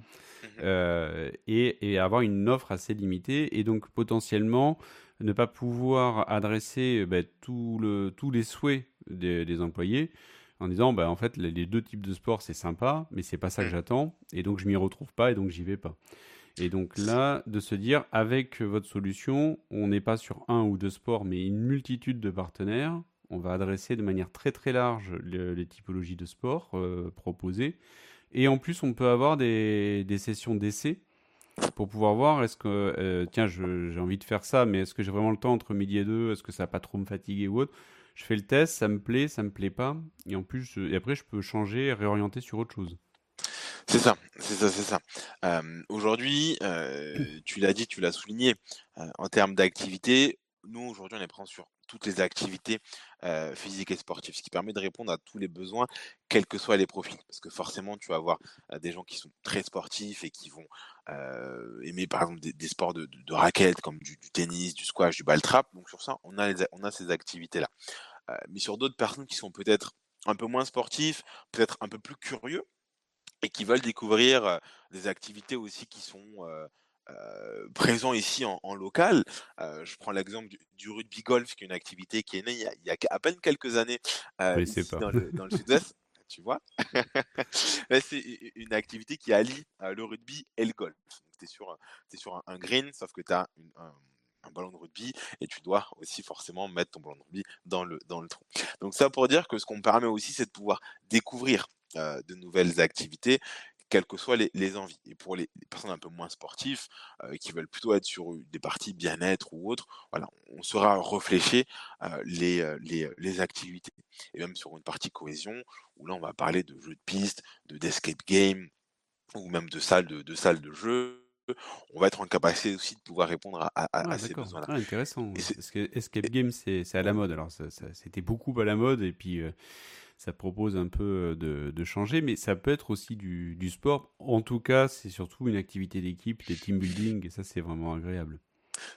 Euh, et, avoir une offre assez limitée et donc potentiellement ne pas pouvoir adresser bah, tout le, tous les souhaits des, employés en disant bah, en fait les, deux types de sport c'est sympa mais c'est pas ça que mmh. j'attends et donc je m'y retrouve pas et donc j'y vais pas. Et donc là, de se dire, avec votre solution, on n'est pas sur un ou deux sports, mais une multitude de partenaires. On va adresser de manière très très large les, typologies de sport euh, proposées. Et en plus, on peut avoir des, sessions d'essai pour pouvoir voir est-ce que, tiens, j'ai envie de faire ça, mais est-ce que j'ai vraiment le temps entre midi et deux? Est-ce que ça va pas trop me fatiguer ou autre? Je fais le test, ça me plaît, ça me plaît pas, et en plus, et après, je peux changer, réorienter sur autre chose. C'est ça, c'est ça, c'est ça. Aujourd'hui, tu l'as dit, tu l'as souligné, en termes d'activité, nous aujourd'hui on est présent sur toutes les activités physiques et sportives, ce qui permet de répondre à tous les besoins, quels que soient les profils. Parce que forcément, tu vas avoir des gens qui sont très sportifs et qui vont aimer par exemple des, sports de, de, raquettes comme du, tennis, du squash, du ball trap. Donc sur ça, on a, on a ces activités-là. mais sur d'autres personnes qui sont peut-être un peu moins sportifs, peut-être un peu plus curieux, et qui veulent découvrir des activités aussi qui sont présents ici en, local. je prends l'exemple du, rugby golf, qui est une activité qui est née il y a, à peine quelques années ici, dans le, sud-est. Tu vois, c'est une activité qui allie le rugby et le golf. Tu es sur, es sur un, green, sauf que tu as un, un ballon de rugby et tu dois aussi forcément mettre ton ballon de rugby dans le, dans le trou. Donc ça pour dire que ce qu'on me permet aussi, c'est de pouvoir découvrir euh, de nouvelles activités quelles que soient les, envies. Et pour les, personnes un peu moins sportives, euh, qui veulent plutôt être sur des parties bien-être ou autres, voilà, on sera réfléchir euh, les, les, activités. Et même sur une partie cohésion, où là on va parler de jeux de piste, de d'escape game, ou même de salles de, de salles de jeu, on va être en capacité aussi de pouvoir répondre à, ah, ces besoins-là. Ah, intéressant. Parce que Escape Game, c'est à la mode. Alors, c'était beaucoup à la mode. Et puis, ça propose un peu euh, de, changer, mais ça peut être aussi du, sport. En tout cas, c'est surtout une activité d'équipe, des team building, et ça, c'est vraiment agréable.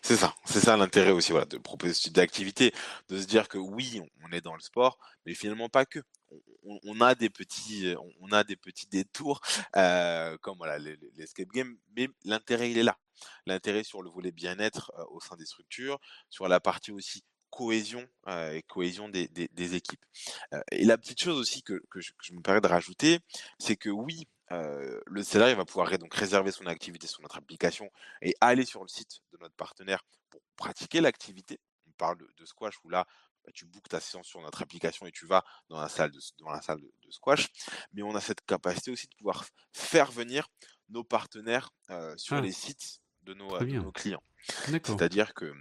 C'est ça, c'est ça l'intérêt aussi, voilà, de proposer ce type d'activité, de se dire que oui, on est dans le sport, mais finalement pas que. On, a des petits, on a des petits détours, euh, comme voilà l'escape game, mais l'intérêt il est là. L'intérêt sur le volet bien-être euh, au sein des structures, sur la partie aussi cohésion et cohésion des, équipes. et la petite chose aussi que, je, me permets de rajouter, c'est que oui, le salarié va pouvoir donc réserver son activité sur notre application et aller sur le site de notre partenaire pour pratiquer l'activité. On parle de, squash où là, bah, tu bookes ta séance sur notre application et tu vas dans la salle de, dans la salle de, squash. Mais on a cette capacité aussi de pouvoir faire venir nos partenaires sur ah. les sites de nos, de nos clients. C'est-à-dire que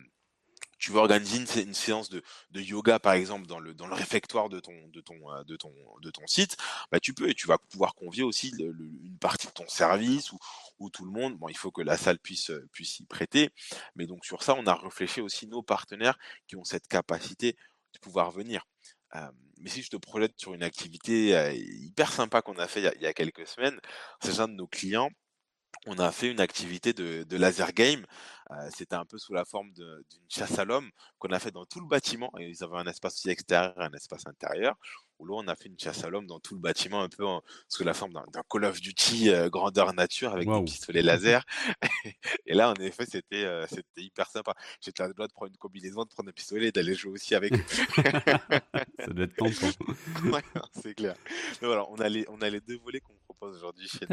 tu veux organiser une, séance de, yoga par exemple dans le réfectoire euh, de ton site, bah tu peux et tu vas pouvoir convier aussi une partie de ton service ou, ou tout le monde. Bon, il faut que la salle puisse euh, puisse y prêter, mais donc sur ça, on a réfléchi aussi nos partenaires qui ont cette capacité de pouvoir venir. Euh, mais si je te projette sur une activité hyper sympa qu'on a fait il y a, il y a quelques semaines, c'est un de nos clients on a fait une activité de, laser game. Euh, c'était un peu sous la forme d'une chasse à l'homme qu'on a fait dans tout le bâtiment. Et ils avaient un espace aussi extérieur et un espace intérieur. Où là, on a fait une chasse à l'homme dans tout le bâtiment, un peu sous la forme d'un Call of Duty euh, grandeur nature avec des pistolets laser. et là, en effet, c'était euh, c'était hyper sympa. J'étais à droit de prendre une combinaison, de prendre un pistolet et d'aller jouer aussi avec Ça doit être tentant. c'est clair. Mais voilà, on a les, on a les deux volets qu'on propose aujourd'hui chez,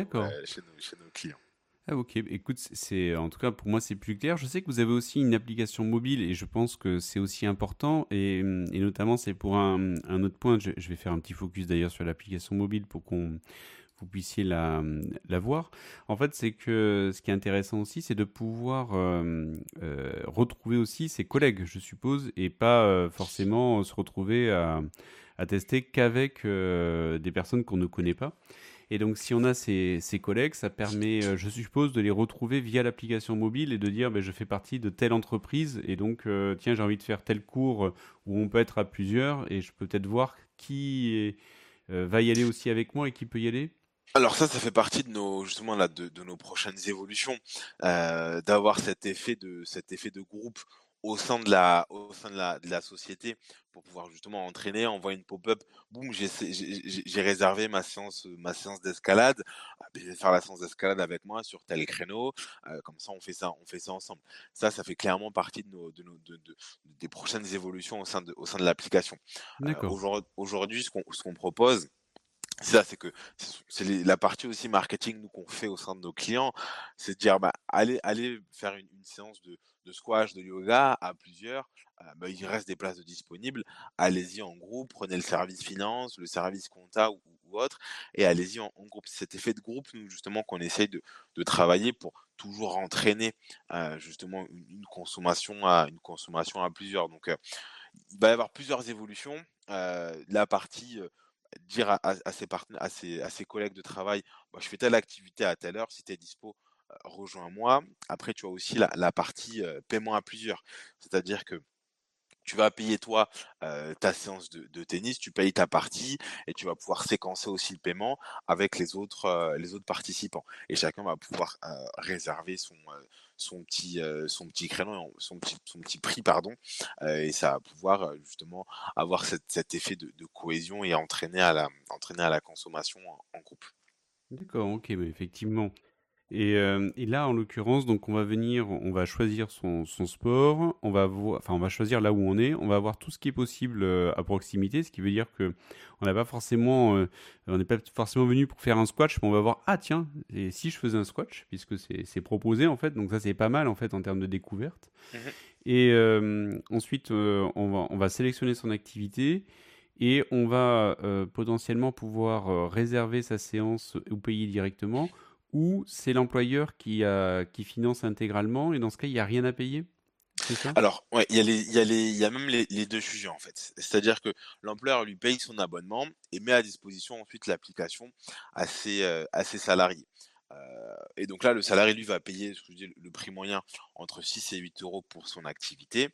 chez, chez nos clients. Ah ok, écoute, c'est en tout cas pour moi c'est plus clair. Je sais que vous avez aussi une application mobile et je pense que c'est aussi important et, et notamment c'est pour un, autre point. Je, vais faire un petit focus d'ailleurs sur l'application mobile pour qu'on vous puissiez la, voir. En fait, c'est que ce qui est intéressant aussi, c'est de pouvoir euh, euh, retrouver aussi ses collègues, je suppose, et pas euh, forcément se retrouver à tester qu'avec des personnes qu'on ne connaît pas. Et donc, si on a ces, collègues, ça permet, euh, je suppose, de les retrouver via l'application mobile et de dire, ben, je fais partie de telle entreprise et donc, euh, tiens, j'ai envie de faire tel cours où on peut être à plusieurs et je peux peut-être voir qui euh, va y aller aussi avec moi et qui peut y aller? Alors ça, ça fait partie de nos justement là de, nos prochaines évolutions, d'avoir cet effet de cet effet de groupe au sein de la au sein de la, de la société pour pouvoir justement entraîner voit une pop-up. Boum j'ai réservé ma séance ma séance d'escalade. Ah, ben, je vais faire la séance d'escalade avec moi sur tel créneau. Euh, comme ça on fait ça on fait ça ensemble. Ça ça fait clairement partie de nos de nos de, des prochaines évolutions au sein de au sein de l'application. Euh, aujourd'hui ce qu'on ce qu'on propose c'est ça, c'est que c'est la partie aussi marketing nous qu'on fait au sein de nos clients, c'est de dire bah, allez, allez faire une, séance de, squash, de yoga à plusieurs, euh, bah, il reste des places disponibles, allez-y en groupe, prenez le service finance, le service compta ou, autre, et allez-y en, groupe. C'est cet effet de groupe, nous justement, qu'on essaye de, travailler pour toujours entraîner euh, justement une, consommation à une consommation à plusieurs. Donc euh, il va y avoir plusieurs évolutions. la partie dire à, ses à, à, ses, collègues de travail, bah, je fais telle activité à telle heure, si tu es dispo, rejoins-moi. Après, tu as aussi la, partie paiement à plusieurs. C'est-à-dire que tu vas payer toi ta séance de, tennis, tu payes ta partie et tu vas pouvoir séquencer aussi le paiement avec les autres, les autres participants. Et chacun va pouvoir réserver son, son, petit, son petit créneau, son petit, son petit prix, pardon, et ça va pouvoir justement avoir cet effet de, cohésion et entraîner à la, entraîner à la consommation en, en groupe. D'accord, ok, mais effectivement, et, euh, et, là, en l'occurrence, donc on va venir, on va choisir son, son sport, on va enfin on va choisir là où on est, on va avoir tout ce qui est possible euh, à proximité, ce qui veut dire que on n'a pas forcément, euh, on n'est pas forcément venu pour faire un squash, mais on va voir ah tiens, et si je faisais un squash, puisque c'est proposé en fait, donc ça c'est pas mal en fait en termes de découverte. Mmh et ensuite, on va on va sélectionner son activité. Et on va potentiellement pouvoir réserver sa séance ou payer directement ou c'est l'employeur qui, qui finance intégralement et dans ce cas, il n'y a rien à payer? Ça? Alors, ouais, il y, a il, y a il y a même les, deux sujets en fait. C'est-à-dire que l'employeur lui paye son abonnement et met à disposition ensuite l'application à euh, à ses salariés. Euh, et donc là, le salarié, lui, va payer le prix moyen entre 6 et 8 euros pour son activité.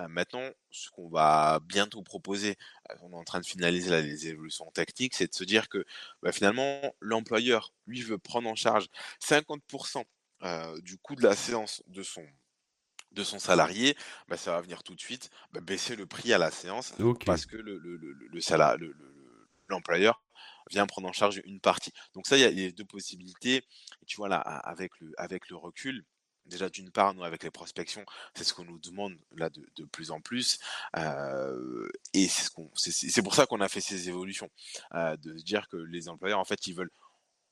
Euh, maintenant, ce qu'on va bientôt proposer, euh, on est en train de finaliser les évolutions techniques, c'est de se dire que bah, finalement, l'employeur, lui, veut prendre en charge 50% du coût de la séance de son de son salarié, bah, ça va venir tout de suite bah, baisser le prix à la séance parce que le, le, le, le l'employeur prendre en charge une partie. Donc ça, il y a les deux possibilités. Et tu vois là, avec le, recul, déjà d'une part, nous avec les prospections, c'est ce qu'on nous demande là de, plus en plus, euh, et c'est pour ça qu'on a fait ces évolutions, euh, de dire que les employeurs en fait ils veulent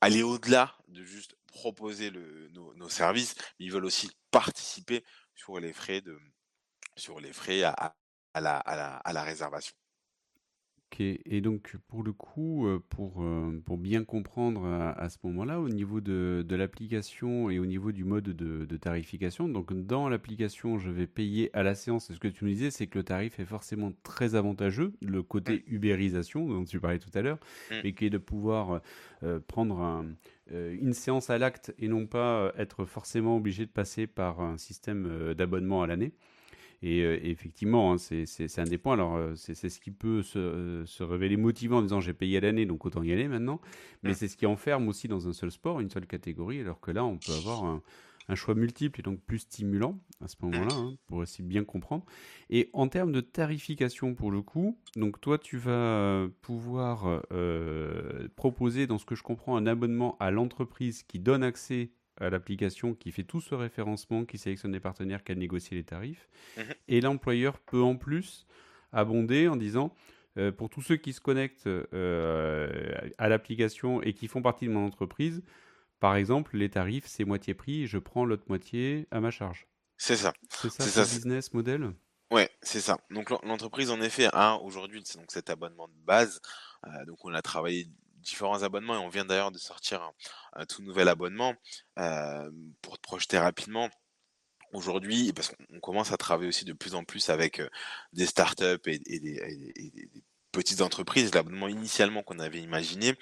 aller au-delà de juste proposer nos, services, mais ils veulent aussi participer sur les frais de, sur les frais à la réservation. Ok, et donc pour le coup, euh, pour, euh, pour bien comprendre à, ce moment-là, au niveau de, de l'application et au niveau du mode de, de tarification, donc dans l'application, je vais payer à la séance. Et ce que tu me disais, c'est que le tarif est forcément très avantageux, le côté mmh. ubérisation dont tu parlais tout à l'heure, mmh. et qui est de pouvoir euh, prendre une séance à l'acte et non pas être forcément obligé de passer par un système d'abonnement à l'année. Et, euh, effectivement, hein, c'est un des points. Alors, euh, c'est ce qui peut se, se, révéler motivant en disant j'ai payé à l'année, donc autant y aller maintenant. Mais c'est ce qui enferme aussi dans un seul sport, une seule catégorie, alors que là, on peut avoir un, un choix multiple et donc plus stimulant à ce moment-là, hein, pour aussi bien comprendre. Et en termes de tarification, pour le coup, donc toi, tu vas pouvoir euh, proposer, dans ce que je comprends, un abonnement à l'entreprise qui donne accès à l'application qui fait tout ce référencement, qui sélectionne les partenaires, qui négocie les tarifs. Mhm. Et l'employeur peut en plus abonder en disant euh, pour tous ceux qui se connectent euh, à l'application et qui font partie de mon entreprise, par exemple, les tarifs, c'est moitié prix je prends l'autre moitié à ma charge. C'est ça. C'est ça, le business model? Ouais, c'est ça. Donc l'entreprise, en effet, a aujourd'hui donc cet abonnement de base. Euh, donc on a travaillé différents abonnements et on vient d'ailleurs de sortir un, tout nouvel abonnement pour te projeter rapidement. Aujourd'hui, parce qu'on commence à travailler aussi de plus en plus avec des startups et, des, et des, petites entreprises, l'abonnement initialement qu'on avait imaginé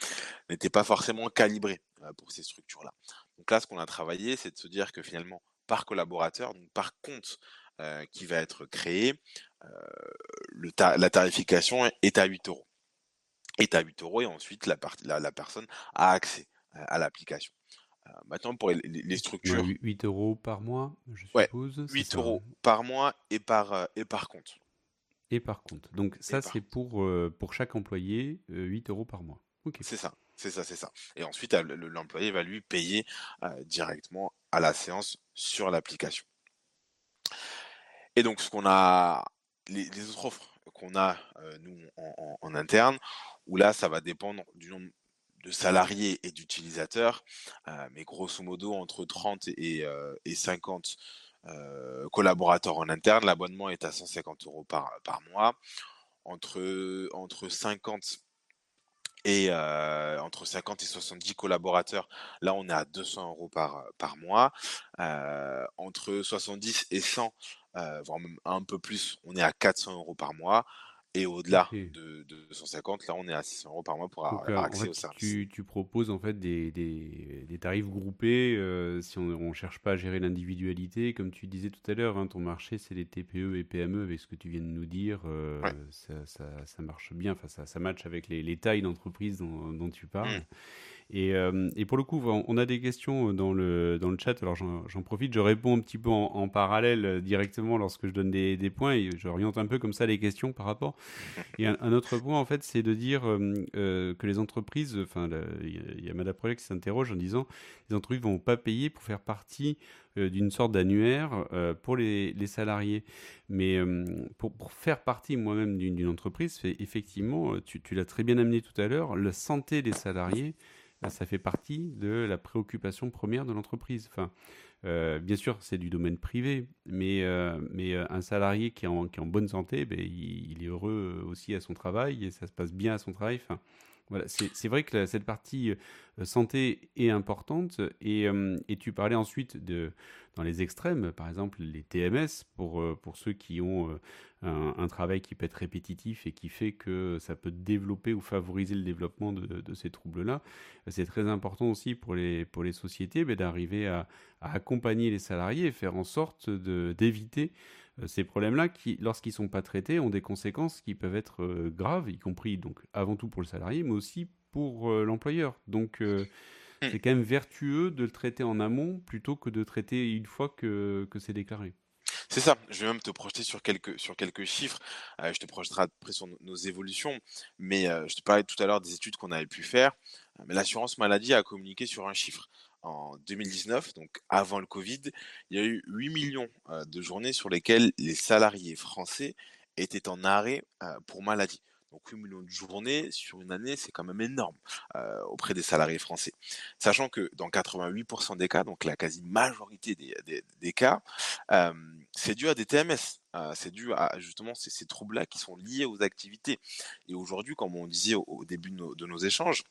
n'était pas forcément calibré pour ces structures-là. Donc là, ce qu'on a travaillé, c'est de se dire que finalement, par collaborateur, donc par compte qui va être créé, la tarification est à 8 euros est à 8 euros et ensuite la, la, personne a accès à l'application. Euh, maintenant, pour les, structures. 8 euros par mois, je suppose. 8 euros par mois et par, euh, et par compte. Et par compte. Donc, ça, c'est pour, euh, pour chaque employé, 8 euros par mois. C'est ça, c'est ça, c'est ça. Et ensuite, l'employé va lui payer directement à la séance sur l'application. Et donc, ce qu'on a. Les, les autres offres qu'on a, nous, en, en, interne, où là, ça va dépendre du nombre de salariés et d'utilisateurs, mais grosso modo entre 30 et, et 50 collaborateurs en interne, l'abonnement est à 150 euros par, mois. Entre, entre 50 et euh, entre 50 et 70 collaborateurs, là on est à 200 euros par, par mois. Euh, entre 70 et 100, euh, voire même un peu plus, on est à 400 euros par mois. Et au-delà de, 250, là, on est à 600 euros par mois pour avoir accès au service. Tu, tu, proposes en fait des, des, des tarifs groupés euh, si on ne cherche pas à gérer l'individualité. Comme tu disais tout à l'heure, hein, ton marché, c'est les TPE et PME, avec ce que tu viens de nous dire. Euh, ça, ça, ça, marche bien, enfin, ça, ça match avec les, les tailles d'entreprise dont, dont, tu parles. Mmh. Et, euh, et, pour le coup, on a des questions dans le, dans le chat. Alors j'en profite, je réponds un petit peu en, parallèle euh, directement lorsque je donne des, points et j'oriente un peu comme ça les questions par rapport. Et un, autre point, en fait, c'est de dire euh, que les entreprises, enfin, il y a Madame Project qui s'interroge en disant les entreprises vont pas payer pour faire partie d'une sorte d'annuaire pour les, salariés. Mais pour, faire partie moi-même d'une entreprise, effectivement, tu l'as très bien amené tout à l'heure, la santé des salariés ça fait partie de la préoccupation première de l'entreprise. Enfin, euh, bien sûr, c'est du domaine privé, mais, euh, mais euh, un salarié qui est en, bonne santé, ben, il, est heureux aussi à son travail et ça se passe bien à son travail. Voilà, c'est vrai que cette partie santé est importante et, et, tu parlais ensuite de, dans les extrêmes, par exemple les TMS, pour, pour ceux qui ont un, travail qui peut être répétitif et qui fait que ça peut développer ou favoriser le développement de, ces troubles-là. C'est très important aussi pour les, pour les sociétés ben, d'arriver à, accompagner les salariés et faire en sorte d'éviter euh, ces problèmes-là qui, lorsqu'ils ne sont pas traités, ont des conséquences qui peuvent être euh, graves, y compris donc avant tout pour le salarié, mais aussi pour euh, l'employeur. Donc hmm. c'est quand même vertueux de le traiter en amont plutôt que de traiter une fois que, que c'est déclaré. C'est ça, je vais même te projeter sur quelques, sur quelques chiffres, euh, je te projeterai après sur nos évolutions, mais euh, je te parlais tout à l'heure des études qu'on avait pu faire, euh, mais l'assurance maladie a communiqué sur un chiffre. En 2019, donc avant le Covid, il y a eu 8 millions de journées sur lesquelles les salariés français étaient en arrêt pour maladie. Donc 8 millions de journées sur une année, c'est quand même énorme euh, auprès des salariés français. Sachant que dans 88% des cas, donc la quasi-majorité des, cas, euh, c'est dû à des TMS. Euh, c'est dû à justement ces, troubles-là qui sont liés aux activités. Et aujourd'hui, comme on disait au, début de nos échanges,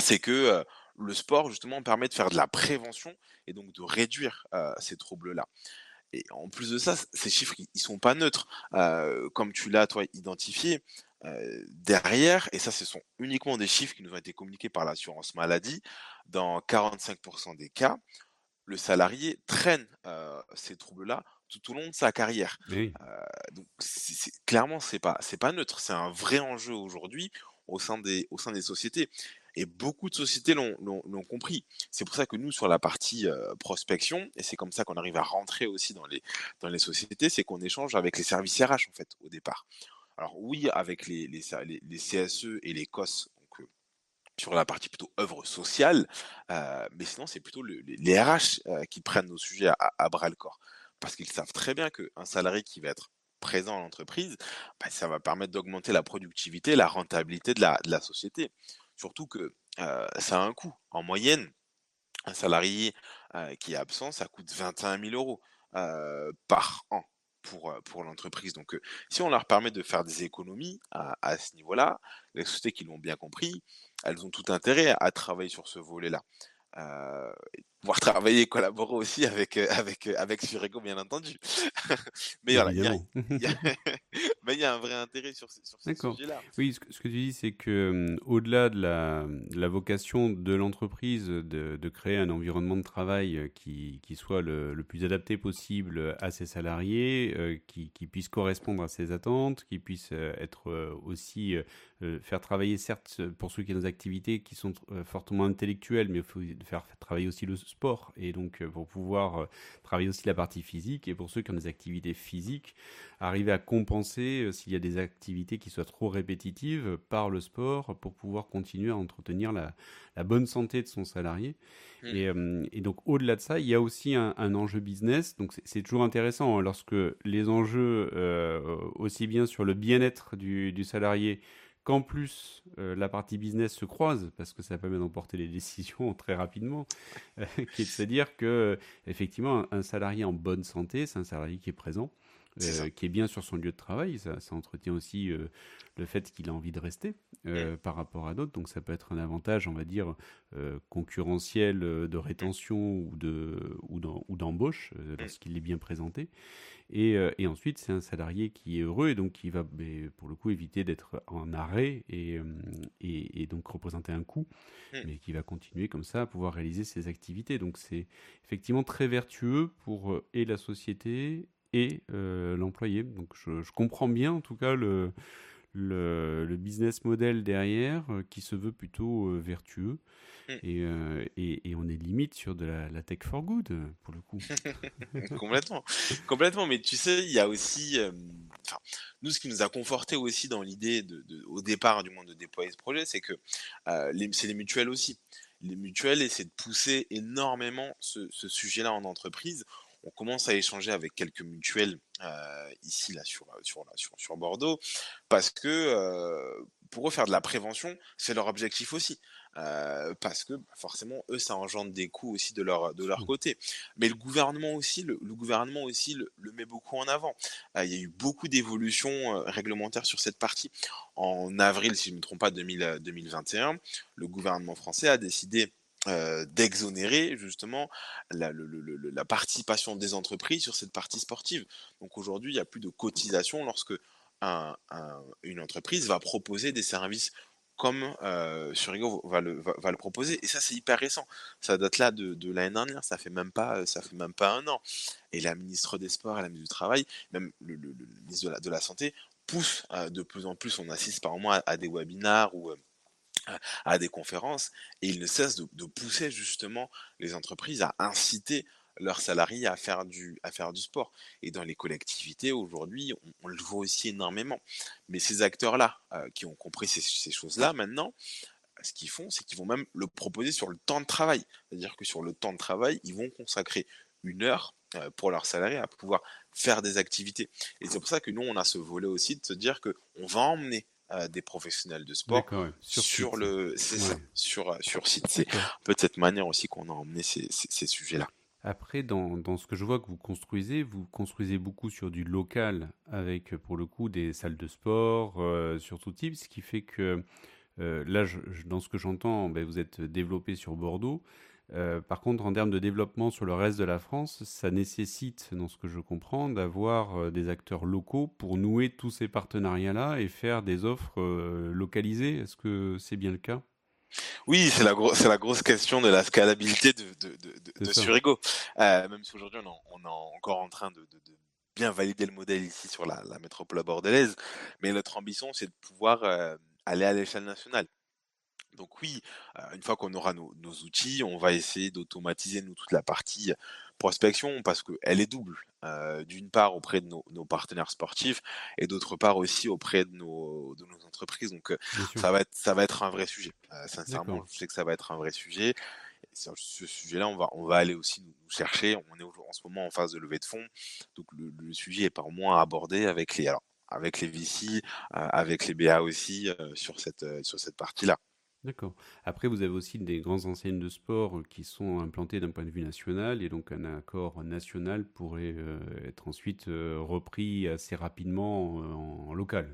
c'est que le sport justement permet de faire de la prévention et donc de réduire ces troubles-là. Et en plus de ça, ces chiffres, ils sont pas neutres. comme tu l'as, toi, identifié, euh, derrière, et ça ce sont uniquement des chiffres qui nous ont été communiqués par l'assurance maladie, dans 45% des cas, le salarié traîne ces troubles-là tout au long de sa carrière. Donc clairement, c'est pas c'est pas neutre, c'est un vrai enjeu aujourd'hui au sein des au sein des sociétés. Et beaucoup de sociétés l'ont compris. C'est pour ça que nous, sur la partie prospection, et c'est comme ça qu'on arrive à rentrer aussi dans les, les sociétés, c'est qu'on échange avec les services RH, en fait, au départ. Alors oui, avec les, les, les, CSE et les COS, euh, sur la partie plutôt œuvre sociale, euh, mais sinon c'est plutôt les RH euh, qui prennent nos sujets à, bras le corps. Parce qu'ils savent très bien qu'un salarié qui va être présent à l'entreprise, bah, ça va permettre d'augmenter la productivité, la rentabilité de la société. Surtout que ça a un coût. En moyenne, un salarié qui est absent, ça coûte 21 000 euros par an pour, pour l'entreprise. Donc, si on leur permet de faire des économies à ce niveau-là, les sociétés qui l'ont bien compris, elles ont tout intérêt à travailler sur ce volet-là. Euh, pouvoir travailler et collaborer aussi avec euh, avec avec Surego bien entendu. mais voilà, il y, a, mais il y a un vrai intérêt sur, sur ce sujet-là. Oui, ce que, ce que, tu dis, c'est que au-delà de la, de la, vocation de l'entreprise de, de, créer un environnement de travail qui, qui soit le, le, plus adapté possible à ses salariés, euh, qui, qui, puisse correspondre à ses attentes, qui puisse être aussi faire travailler certes pour ceux qui ont des activités qui sont fortement intellectuelles, mais il faut faire travailler aussi le sport et donc euh, pour pouvoir euh, travailler aussi la partie physique et pour ceux qui ont des activités physiques, arriver à compenser euh, s'il y a des activités qui soient trop répétitives par le sport pour pouvoir continuer à entretenir la, la bonne santé de son salarié. Mmh. Et, donc au-delà de ça, il y a aussi un, enjeu business. Donc c'est toujours intéressant hein, lorsque les enjeux, aussi bien sur le bien-être du, du salarié qu'en plus la partie business se croise, parce que ça permet d'emporter les décisions très rapidement, qui est de se dire que effectivement un salarié en bonne santé, c'est un salarié qui est présent, euh, qui est bien sur son lieu de travail. Ça, entretient aussi euh, le fait qu'il a envie de rester euh, par rapport à d'autres. Donc ça peut être un avantage, on va dire, concurrentiel de rétention ou de ou d'embauche mm. lorsqu'il est bien présenté. Et, et ensuite, c'est un salarié qui est heureux et donc qui va, pour le coup, éviter d'être en arrêt et, et, et, donc représenter un coût, mm. mais qui va continuer comme ça à pouvoir réaliser ses activités. Donc c'est effectivement très vertueux pour et la société et euh, l'employé. Donc je, comprends bien en tout cas le, le, business model derrière euh, qui se veut plutôt euh, vertueux. Mm. Et, et, on est limite sur de la, tech for good pour le coup. complètement, complètement. Mais tu sais, il y a aussi, nous, ce qui nous a conforté aussi dans l'idée de, au départ du monde de déployer ce projet, c'est que c'est les mutuelles aussi. Les mutuelles essaient de pousser énormément ce, ce sujet-là en entreprise on commence à échanger avec quelques mutuelles euh, ici là sur, sur, sur, Bordeaux parce que euh, pour eux faire de la prévention c'est leur objectif aussi. Euh, parce que bah, forcément eux ça engendre des coûts aussi de leur de leur mmh. côté. Mais le gouvernement aussi le, gouvernement aussi le, met beaucoup en avant. Il y a eu beaucoup d'évolutions réglementaires sur cette partie. En avril si je ne me trompe pas 2021 le gouvernement français a décidé euh, d'exonérer justement la, participation des entreprises sur cette partie sportive. Donc aujourd'hui, il n'y a plus de cotisation lorsque un, une entreprise va proposer des services comme euh, Surigo va le, proposer. Et ça, c'est hyper récent. Ça date là de, l'année dernière. Ça fait même pas, ça fait même pas un an. Et la ministre des Sports la ministre du Travail, même le, ministre de la, Santé, pousse euh, de plus en plus. On assiste par mois à, des webinars ou à des conférences et ils ne cessent de, pousser justement les entreprises à inciter leurs salariés à faire du, à faire du sport. Et dans les collectivités, aujourd'hui, on, le voit aussi énormément. Mais ces acteurs-là, euh, qui ont compris ces, choses-là, maintenant, ce qu'ils font, c'est qu'ils vont même le proposer sur le temps de travail. C'est-à-dire que sur le temps de travail, ils vont consacrer une heure euh, pour leurs salariés à pouvoir faire des activités. Et c'est pour ça que nous, on a ce volet aussi de se dire qu'on va emmener des professionnels de sport sur, le sur sur site. C'est un peu de cette manière aussi qu'on a emmené ces, ces, sujets là après dans, dans, ce que je vois que vous construisez vous construisez beaucoup sur du local avec pour le coup des salles de sport euh, sur tout type ce qui fait que euh, là je, dans ce que j'entends ben, vous êtes développé sur Bordeaux euh, par contre, en termes de développement sur le reste de la France, ça nécessite, dans ce que je comprends, d'avoir euh, des acteurs locaux pour nouer tous ces partenariats-là et faire des offres euh, localisées. Est-ce que c'est bien le cas? Oui, c'est la, grosse question de la scalabilité de, de, de, de Surigo. même si aujourd'hui on, est encore en train de, bien valider le modèle ici sur la, la métropole bordelaise, mais notre ambition c'est de pouvoir aller à l'échelle nationale. Donc oui, une fois qu'on aura nos, outils, on va essayer d'automatiser nous toute la partie prospection parce qu'elle est double. D'une part auprès de nos, partenaires sportifs et d'autre part aussi auprès de nos, de nos entreprises. Donc ça va être ça va être un vrai sujet. sincèrement, je sais que ça va être un vrai sujet. sur ce sujet-là, on va on va aller aussi nous, chercher. On est en ce moment en phase de levée de fonds, donc le, sujet est par moins abordé avec les avec les VC, avec les BA aussi sur cette sur cette partie-là. D'accord. Après, vous avez aussi des grandes enseignes de sport qui sont implantées d'un point de vue national, et donc un accord national pourrait euh, être ensuite euh, repris assez rapidement euh, en, local.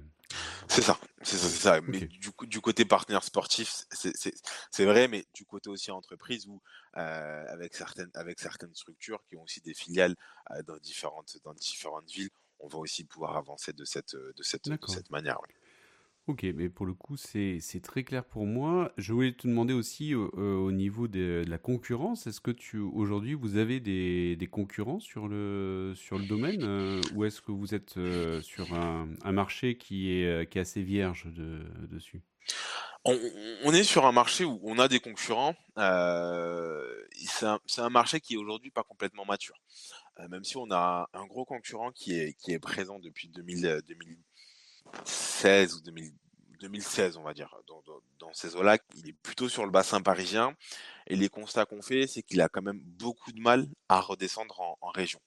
C'est ça, c'est ça, c'est ça. Mais du, du, côté partenaire sportif, c'est vrai, mais du côté aussi entreprise où avec certaines avec certaines structures qui ont aussi des filiales dans différentes dans différentes villes, on va aussi pouvoir avancer de cette de cette de cette manière. Ok, mais pour le coup, c'est très clair pour moi. Je voulais te demander aussi euh, euh, au niveau de, la concurrence, est-ce que tu aujourd'hui vous avez des, concurrents sur le, sur le domaine euh, ou est-ce que vous êtes sur un, marché qui est, qui est assez vierge de, dessus? On, on, est sur un marché où on a des concurrents. c'est un, un, marché qui est aujourd'hui pas complètement mature. même si on a un gros concurrent qui est, qui est présent depuis 2000, 2000 2016 ou 2016, on va dire, dans, ces eaux-là. Il est plutôt sur le bassin parisien. Et les constats qu'on fait, c'est qu'il a quand même beaucoup de mal à redescendre en, région.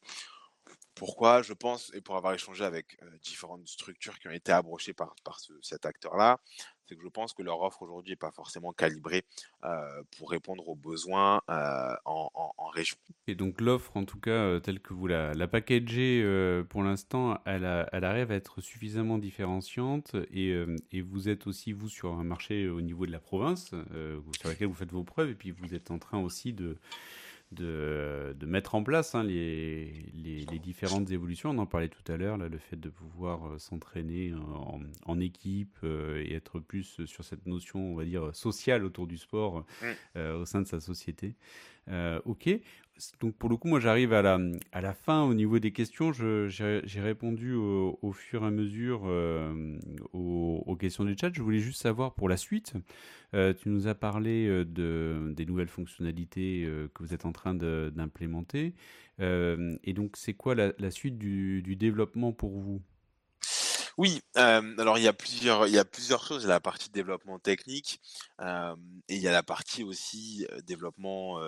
Pourquoi Je pense, et pour avoir échangé avec différentes structures qui ont été abrochées par, cet acteur-là, c'est que je pense que leur offre aujourd'hui n'est pas forcément calibrée pour répondre aux besoins en, région. Et donc l'offre, en tout cas, telle que vous la, la packagez pour l'instant, elle, arrive à être suffisamment différenciante et, vous êtes aussi, vous, sur un marché au niveau de la province, sur laquelle vous faites vos preuves, et puis vous êtes en train aussi de de, de, mettre en place hein, les, les, différentes évolutions. On en parlait tout à l'heure, le fait de pouvoir euh, s'entraîner en, en, équipe euh, et être plus sur cette notion, on va dire, sociale autour du sport euh, au sein de sa société. Ok, donc pour le coup, moi j'arrive à la, à la fin au niveau des questions. J'ai répondu au, fur et à mesure euh, aux, questions du chat. Je voulais juste savoir pour la suite, euh, tu nous as parlé euh, de, des nouvelles fonctionnalités que vous êtes en train d'implémenter. et donc c'est quoi la, la, suite du, du, développement pour vous? Oui, alors il y a plusieurs, il y a plusieurs choses. Il y a la partie développement technique et il y a la partie aussi développement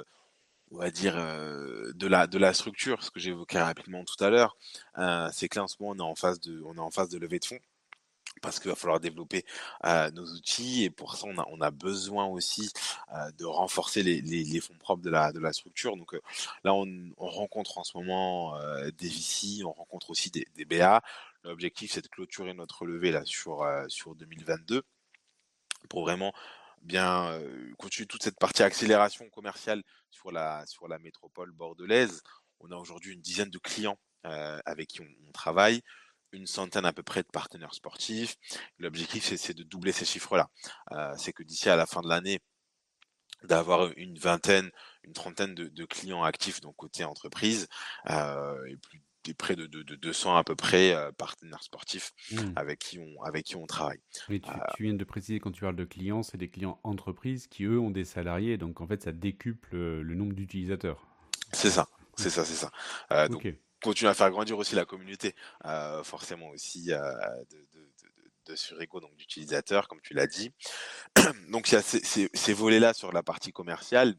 on va dire de la de la structure, ce que j'évoquais rapidement tout à l'heure, c'est que là en ce moment on est en phase de on est en phase de levée de fonds parce qu'il va falloir développer nos outils et pour ça on a, on a besoin aussi de renforcer les, les, fonds propres de la, de la structure. Donc là on, on, rencontre en ce moment des VC, on rencontre aussi des, des BA. L'objectif c'est de clôturer notre levée là sur, sur 2022 pour vraiment bien continuer toute cette partie accélération commerciale sur la, sur la métropole bordelaise. On a aujourd'hui une dizaine de clients avec qui on, travaille, une centaine à peu près de partenaires sportifs. L'objectif, c'est de doubler ces chiffres-là. c'est que d'ici à la fin de l'année, d'avoir une vingtaine, une trentaine de, de, clients actifs, donc côté entreprise, et plus près de, de, 200 à peu près euh, partenaires sportifs mmh. avec, qui on, avec qui on travaille. Mais tu, euh, tu, viens de préciser quand tu parles de clients, c'est des clients entreprises qui eux ont des salariés, donc en fait ça décuple euh, le nombre d'utilisateurs. C'est ça, c'est ça, c'est ça. Euh, donc continue à faire grandir aussi la communauté, forcément aussi de, de, donc d'utilisateurs, comme tu l'as dit. donc il y a ces, ces, ces volets-là sur la partie commerciale.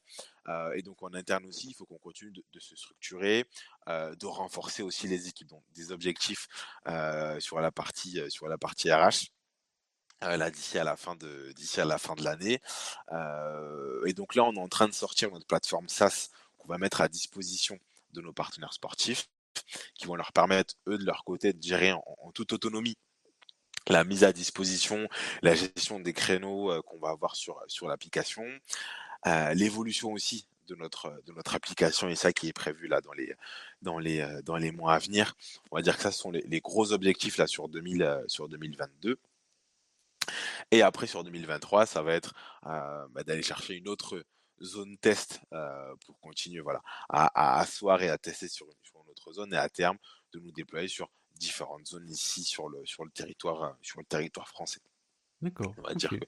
Euh, et donc en interne aussi, il faut qu'on continue de, se structurer, euh, de renforcer aussi les équipes. Donc des objectifs euh, sur la partie sur la partie RH. là d'ici à la fin de d'ici à la fin de l'année et donc là on est en train de sortir notre plateforme SaaS qu'on va mettre à disposition de nos partenaires sportifs qui vont leur permettre eux de leur côté de gérer en, toute autonomie la mise à disposition, la gestion des créneaux qu'on va avoir sur sur l'application, l'évolution aussi de notre de notre application et ça qui est prévu là dans les dans les dans les mois à venir. On va dire que ça ce sont les, gros objectifs là sur 2000 sur 2022. Et après sur 2023, ça va être bah, d'aller chercher une autre zone test pour continuer voilà à, asseoir et à tester sur une, sur une autre zone et à terme de nous déployer sur différentes zones ici sur le sur le territoire sur le territoire français. D'accord. On va dire que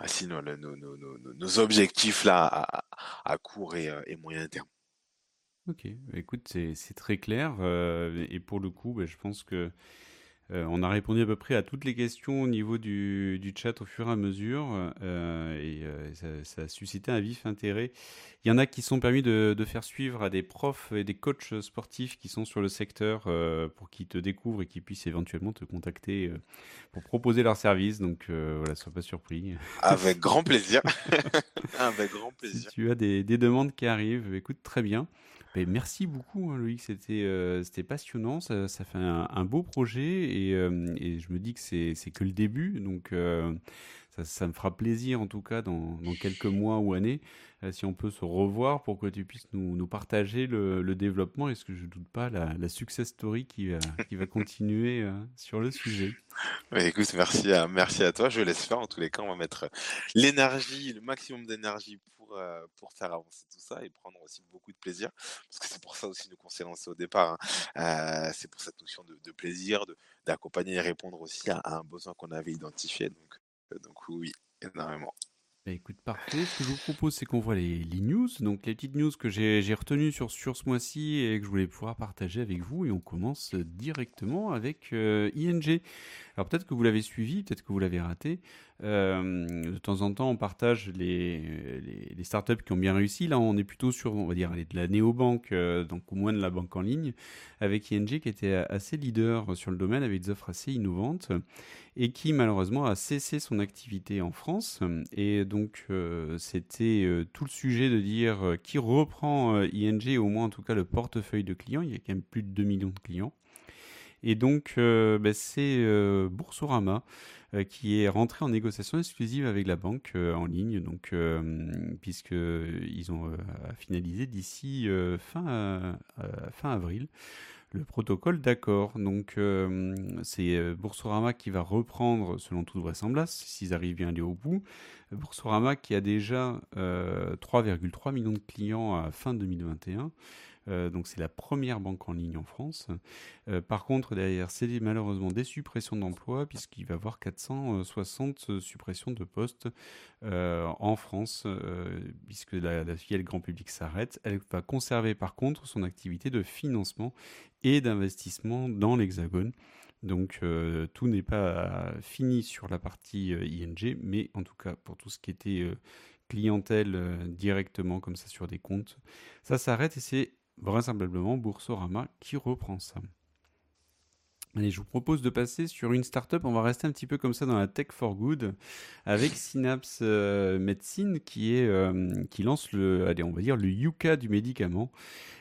voici nos, nos, nos, nos, objectifs là à, court et, euh, et, moyen terme. Ok, écoute, c'est très clair. Euh, et pour le coup, bah, je pense que euh, on a répondu à peu près à toutes les questions au niveau du, du chat au fur et à mesure euh, et euh, ça, ça, a suscité un vif intérêt. Il y en a qui sont permis de, de, faire suivre à des profs et des coachs sportifs qui sont sur le secteur pour qu'ils te découvrent et qu'ils puissent éventuellement te contacter pour proposer leurs services. Donc voilà, sois pas surpris. Avec grand plaisir. Avec grand plaisir. Si tu as des, des demandes qui arrivent, écoute très bien merci beaucoup, hein, Loïc. C'était euh, c'était passionnant. Ça, fait un, beau projet et, euh, et, je me dis que c'est que le début. Donc, euh, ça, me fera plaisir, en tout cas, dans, quelques mois ou années, si on peut se revoir pour que tu puisses nous, partager le, développement et ce que je doute pas, la, success story qui, va continuer sur le sujet? écoute, merci à, merci à toi. Je laisse faire. En tous les cas, on va mettre l'énergie, le maximum d'énergie euh, pour, faire avancer tout ça et prendre aussi beaucoup de plaisir. Parce que c'est pour ça aussi nous qu'on s'est lancé au départ. Hein. Euh, c'est pour cette notion de, de plaisir, d'accompagner et répondre aussi à, un besoin qu'on avait identifié. Donc, euh, oui, énormément. Bah, écoute, parfait. Ce que je vous propose, c'est qu'on voit les, les, news. Donc, les petites news que j'ai retenues sur, sur ce mois-ci et que je voulais pouvoir partager avec vous. Et on commence directement avec ING. Alors, peut-être que vous l'avez suivi, peut-être que vous l'avez raté. De temps en temps, on partage les, startups qui ont bien réussi. Là, on est plutôt sur, on va dire, de la néobanque, donc au moins de la banque en ligne, avec ING qui était assez leader sur le domaine, avec des offres assez innovantes et qui malheureusement a cessé son activité en France. Et donc euh, c'était euh, tout le sujet de dire euh, qui reprend ING, au moins en tout cas le portefeuille de clients. Il y a quand même plus de 2 millions de clients. Et donc bah, c'est Boursorama qui est rentré en négociation exclusive avec la banque en ligne, donc puisqu'ils ont finalisé d'ici fin, fin avril le protocole d'accord. Donc euh, c'est euh, Boursorama qui va reprendre, selon toute vraisemblance, s'ils arrivent bien à aller au bout. Boursorama qui a déjà 3,3 euh, millions de clients à fin 2021. Euh, donc c'est la première banque en ligne en France. Euh, par contre, derrière, c'est malheureusement des suppressions d'emplois, puisqu'il va y avoir 460 suppressions de postes euh, en France, puisque la filiale grand public s'arrête. Elle va conserver par contre son activité de financement et d'investissement dans l'Hexagone. Donc tout n'est pas fini sur la partie ING, mais en tout cas pour tout ce qui était clientèle directement comme ça sur des comptes, ça s'arrête et c'est vraisemblablement Boursorama qui reprend ça. Allez, je vous propose de passer sur une startup. On va rester un petit peu comme ça dans la tech for good avec Synapse euh, Medicine qui est euh, qui lance le, allez, du médicament.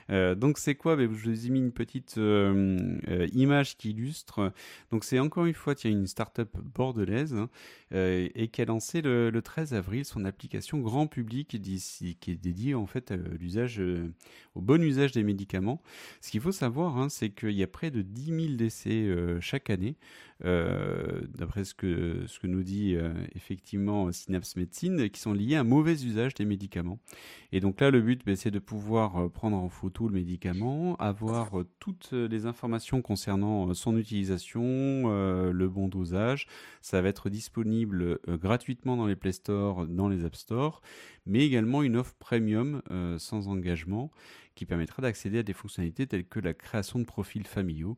Euh, donc c'est quoi? Ben, Je vous ai mis une petite euh, euh, image qui illustre. Donc c'est encore une fois, a une startup bordelaise hein, et qui a lancé le, 13 avril son application grand public qui est dédiée en fait à l'usage, au bon usage des médicaments. Ce qu'il faut savoir, hein, c'est qu'il y a près de 10 000 décès chaque année. D'après ce que, nous dit effectivement Synapse Medicine, qui sont liés à un mauvais usage des médicaments. Et donc là, le but, ben, c'est de pouvoir prendre en photo le médicament, avoir euh, toutes les informations concernant euh, son utilisation, euh, le bon dosage. Ça va être disponible gratuitement dans les Play Store, dans les App Store, mais également une offre premium sans engagement qui permettra d'accéder à des fonctionnalités telles que la création de profils familiaux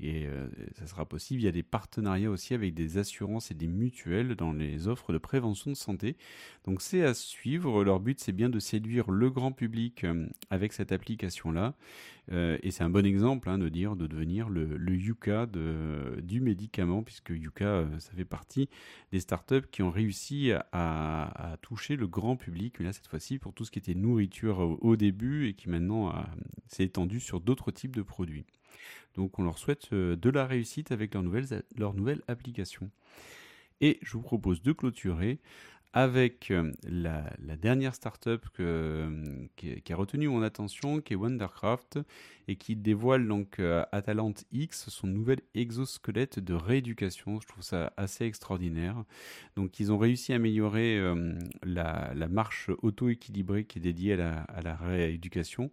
et euh, ça sera possible. Il y a des partenariats aussi avec des assurances et des mutuelles dans les offres de prévention de santé. Donc c'est à suivre. Leur but, c'est bien de séduire le grand public euh, avec cette application-là. Euh, et c'est un bon exemple hein, de dire de devenir le, Yuka du médicament, puisque Yuka, ça fait partie des startups qui ont réussi à, toucher le grand public, mais là cette fois-ci pour tout ce qui était nourriture au début et qui maintenant s'est étendu sur d'autres types de produits. Donc on leur souhaite euh, de la réussite avec leur nouvelle, application. Et je vous propose de clôturer avec euh, la, dernière startup euh, qui, a retenu mon attention, qui est Wondercraft, et qui dévoile donc Atalante X, son nouvel exosquelette de rééducation. Je trouve ça assez extraordinaire. Donc ils ont réussi à améliorer la, marche auto-équilibrée qui est dédiée à la rééducation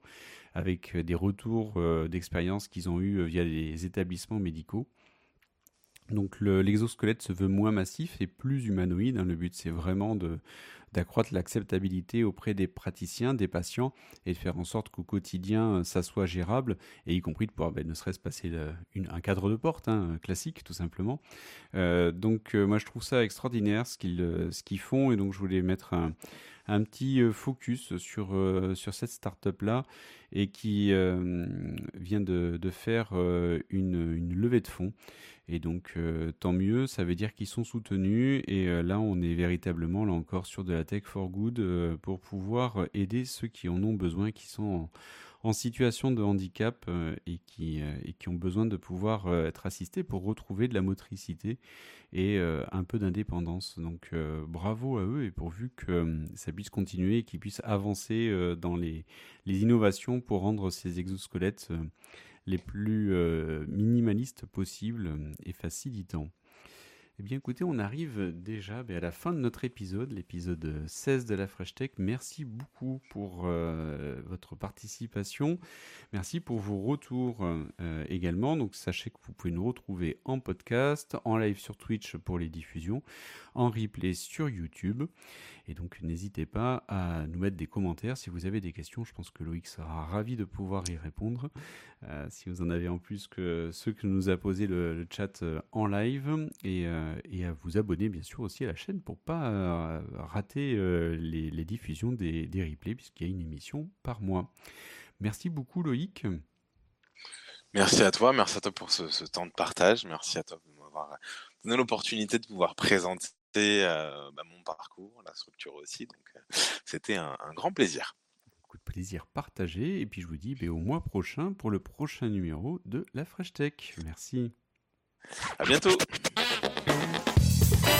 avec euh, des retours euh, d'expérience qu'ils ont eu euh, via les établissements médicaux. Donc l'exosquelette se veut moins massif et plus humanoïde. Hein. Le but c'est vraiment d'accroître l'acceptabilité auprès des praticiens, des patients, et de faire en sorte qu'au quotidien ça soit gérable, et y compris de pouvoir ben, ne serait-ce passer un cadre de porte, hein, classique tout simplement. donc moi je trouve ça extraordinaire ce qu'ils font, et donc je voulais mettre un, un petit focus sur, sur cette startup-là et qui vient de, de faire une, une, levée de fonds. Et donc, tant mieux, ça veut dire qu'ils sont soutenus. Et là, on est véritablement, là encore, sur de la tech for good pour pouvoir aider ceux qui en ont besoin, qui sont en, situation de handicap et, qui, et qui ont besoin de pouvoir être assistés pour retrouver de la motricité et euh, un peu d'indépendance. Donc euh, bravo à eux et pourvu que euh, ça puisse continuer et qu'ils puissent avancer dans les, les, innovations pour rendre ces exosquelettes les plus minimalistes possibles et facilitants. Eh bien écoutez, on arrive déjà ben, à la fin de notre épisode, l'épisode 16 de la Fresh Tech. Merci beaucoup pour euh, votre participation. Merci pour vos retours euh, également. Donc sachez que vous pouvez nous retrouver en podcast, en live sur Twitch pour les diffusions, en replay sur YouTube. Et donc n'hésitez pas à nous mettre des commentaires si vous avez des questions. Je pense que Loïc sera ravi de pouvoir y répondre. Euh, si vous en avez en plus que ceux que nous a posé le, chat en live. Et et à vous abonner bien sûr aussi à la chaîne pour pas rater les, diffusions des, des replays puisqu'il y a une émission par mois. Merci beaucoup Loïc. Merci à toi, merci à toi pour ce, temps de partage, merci à toi de m'avoir donné l'opportunité de pouvoir présenter euh, bah, mon parcours, la structure aussi. Donc, euh, c'était un, grand plaisir. Beaucoup de plaisir partagé. Et puis, je vous dis ben, au mois prochain pour le prochain numéro de la Fresh Tech. Merci. À bientôt.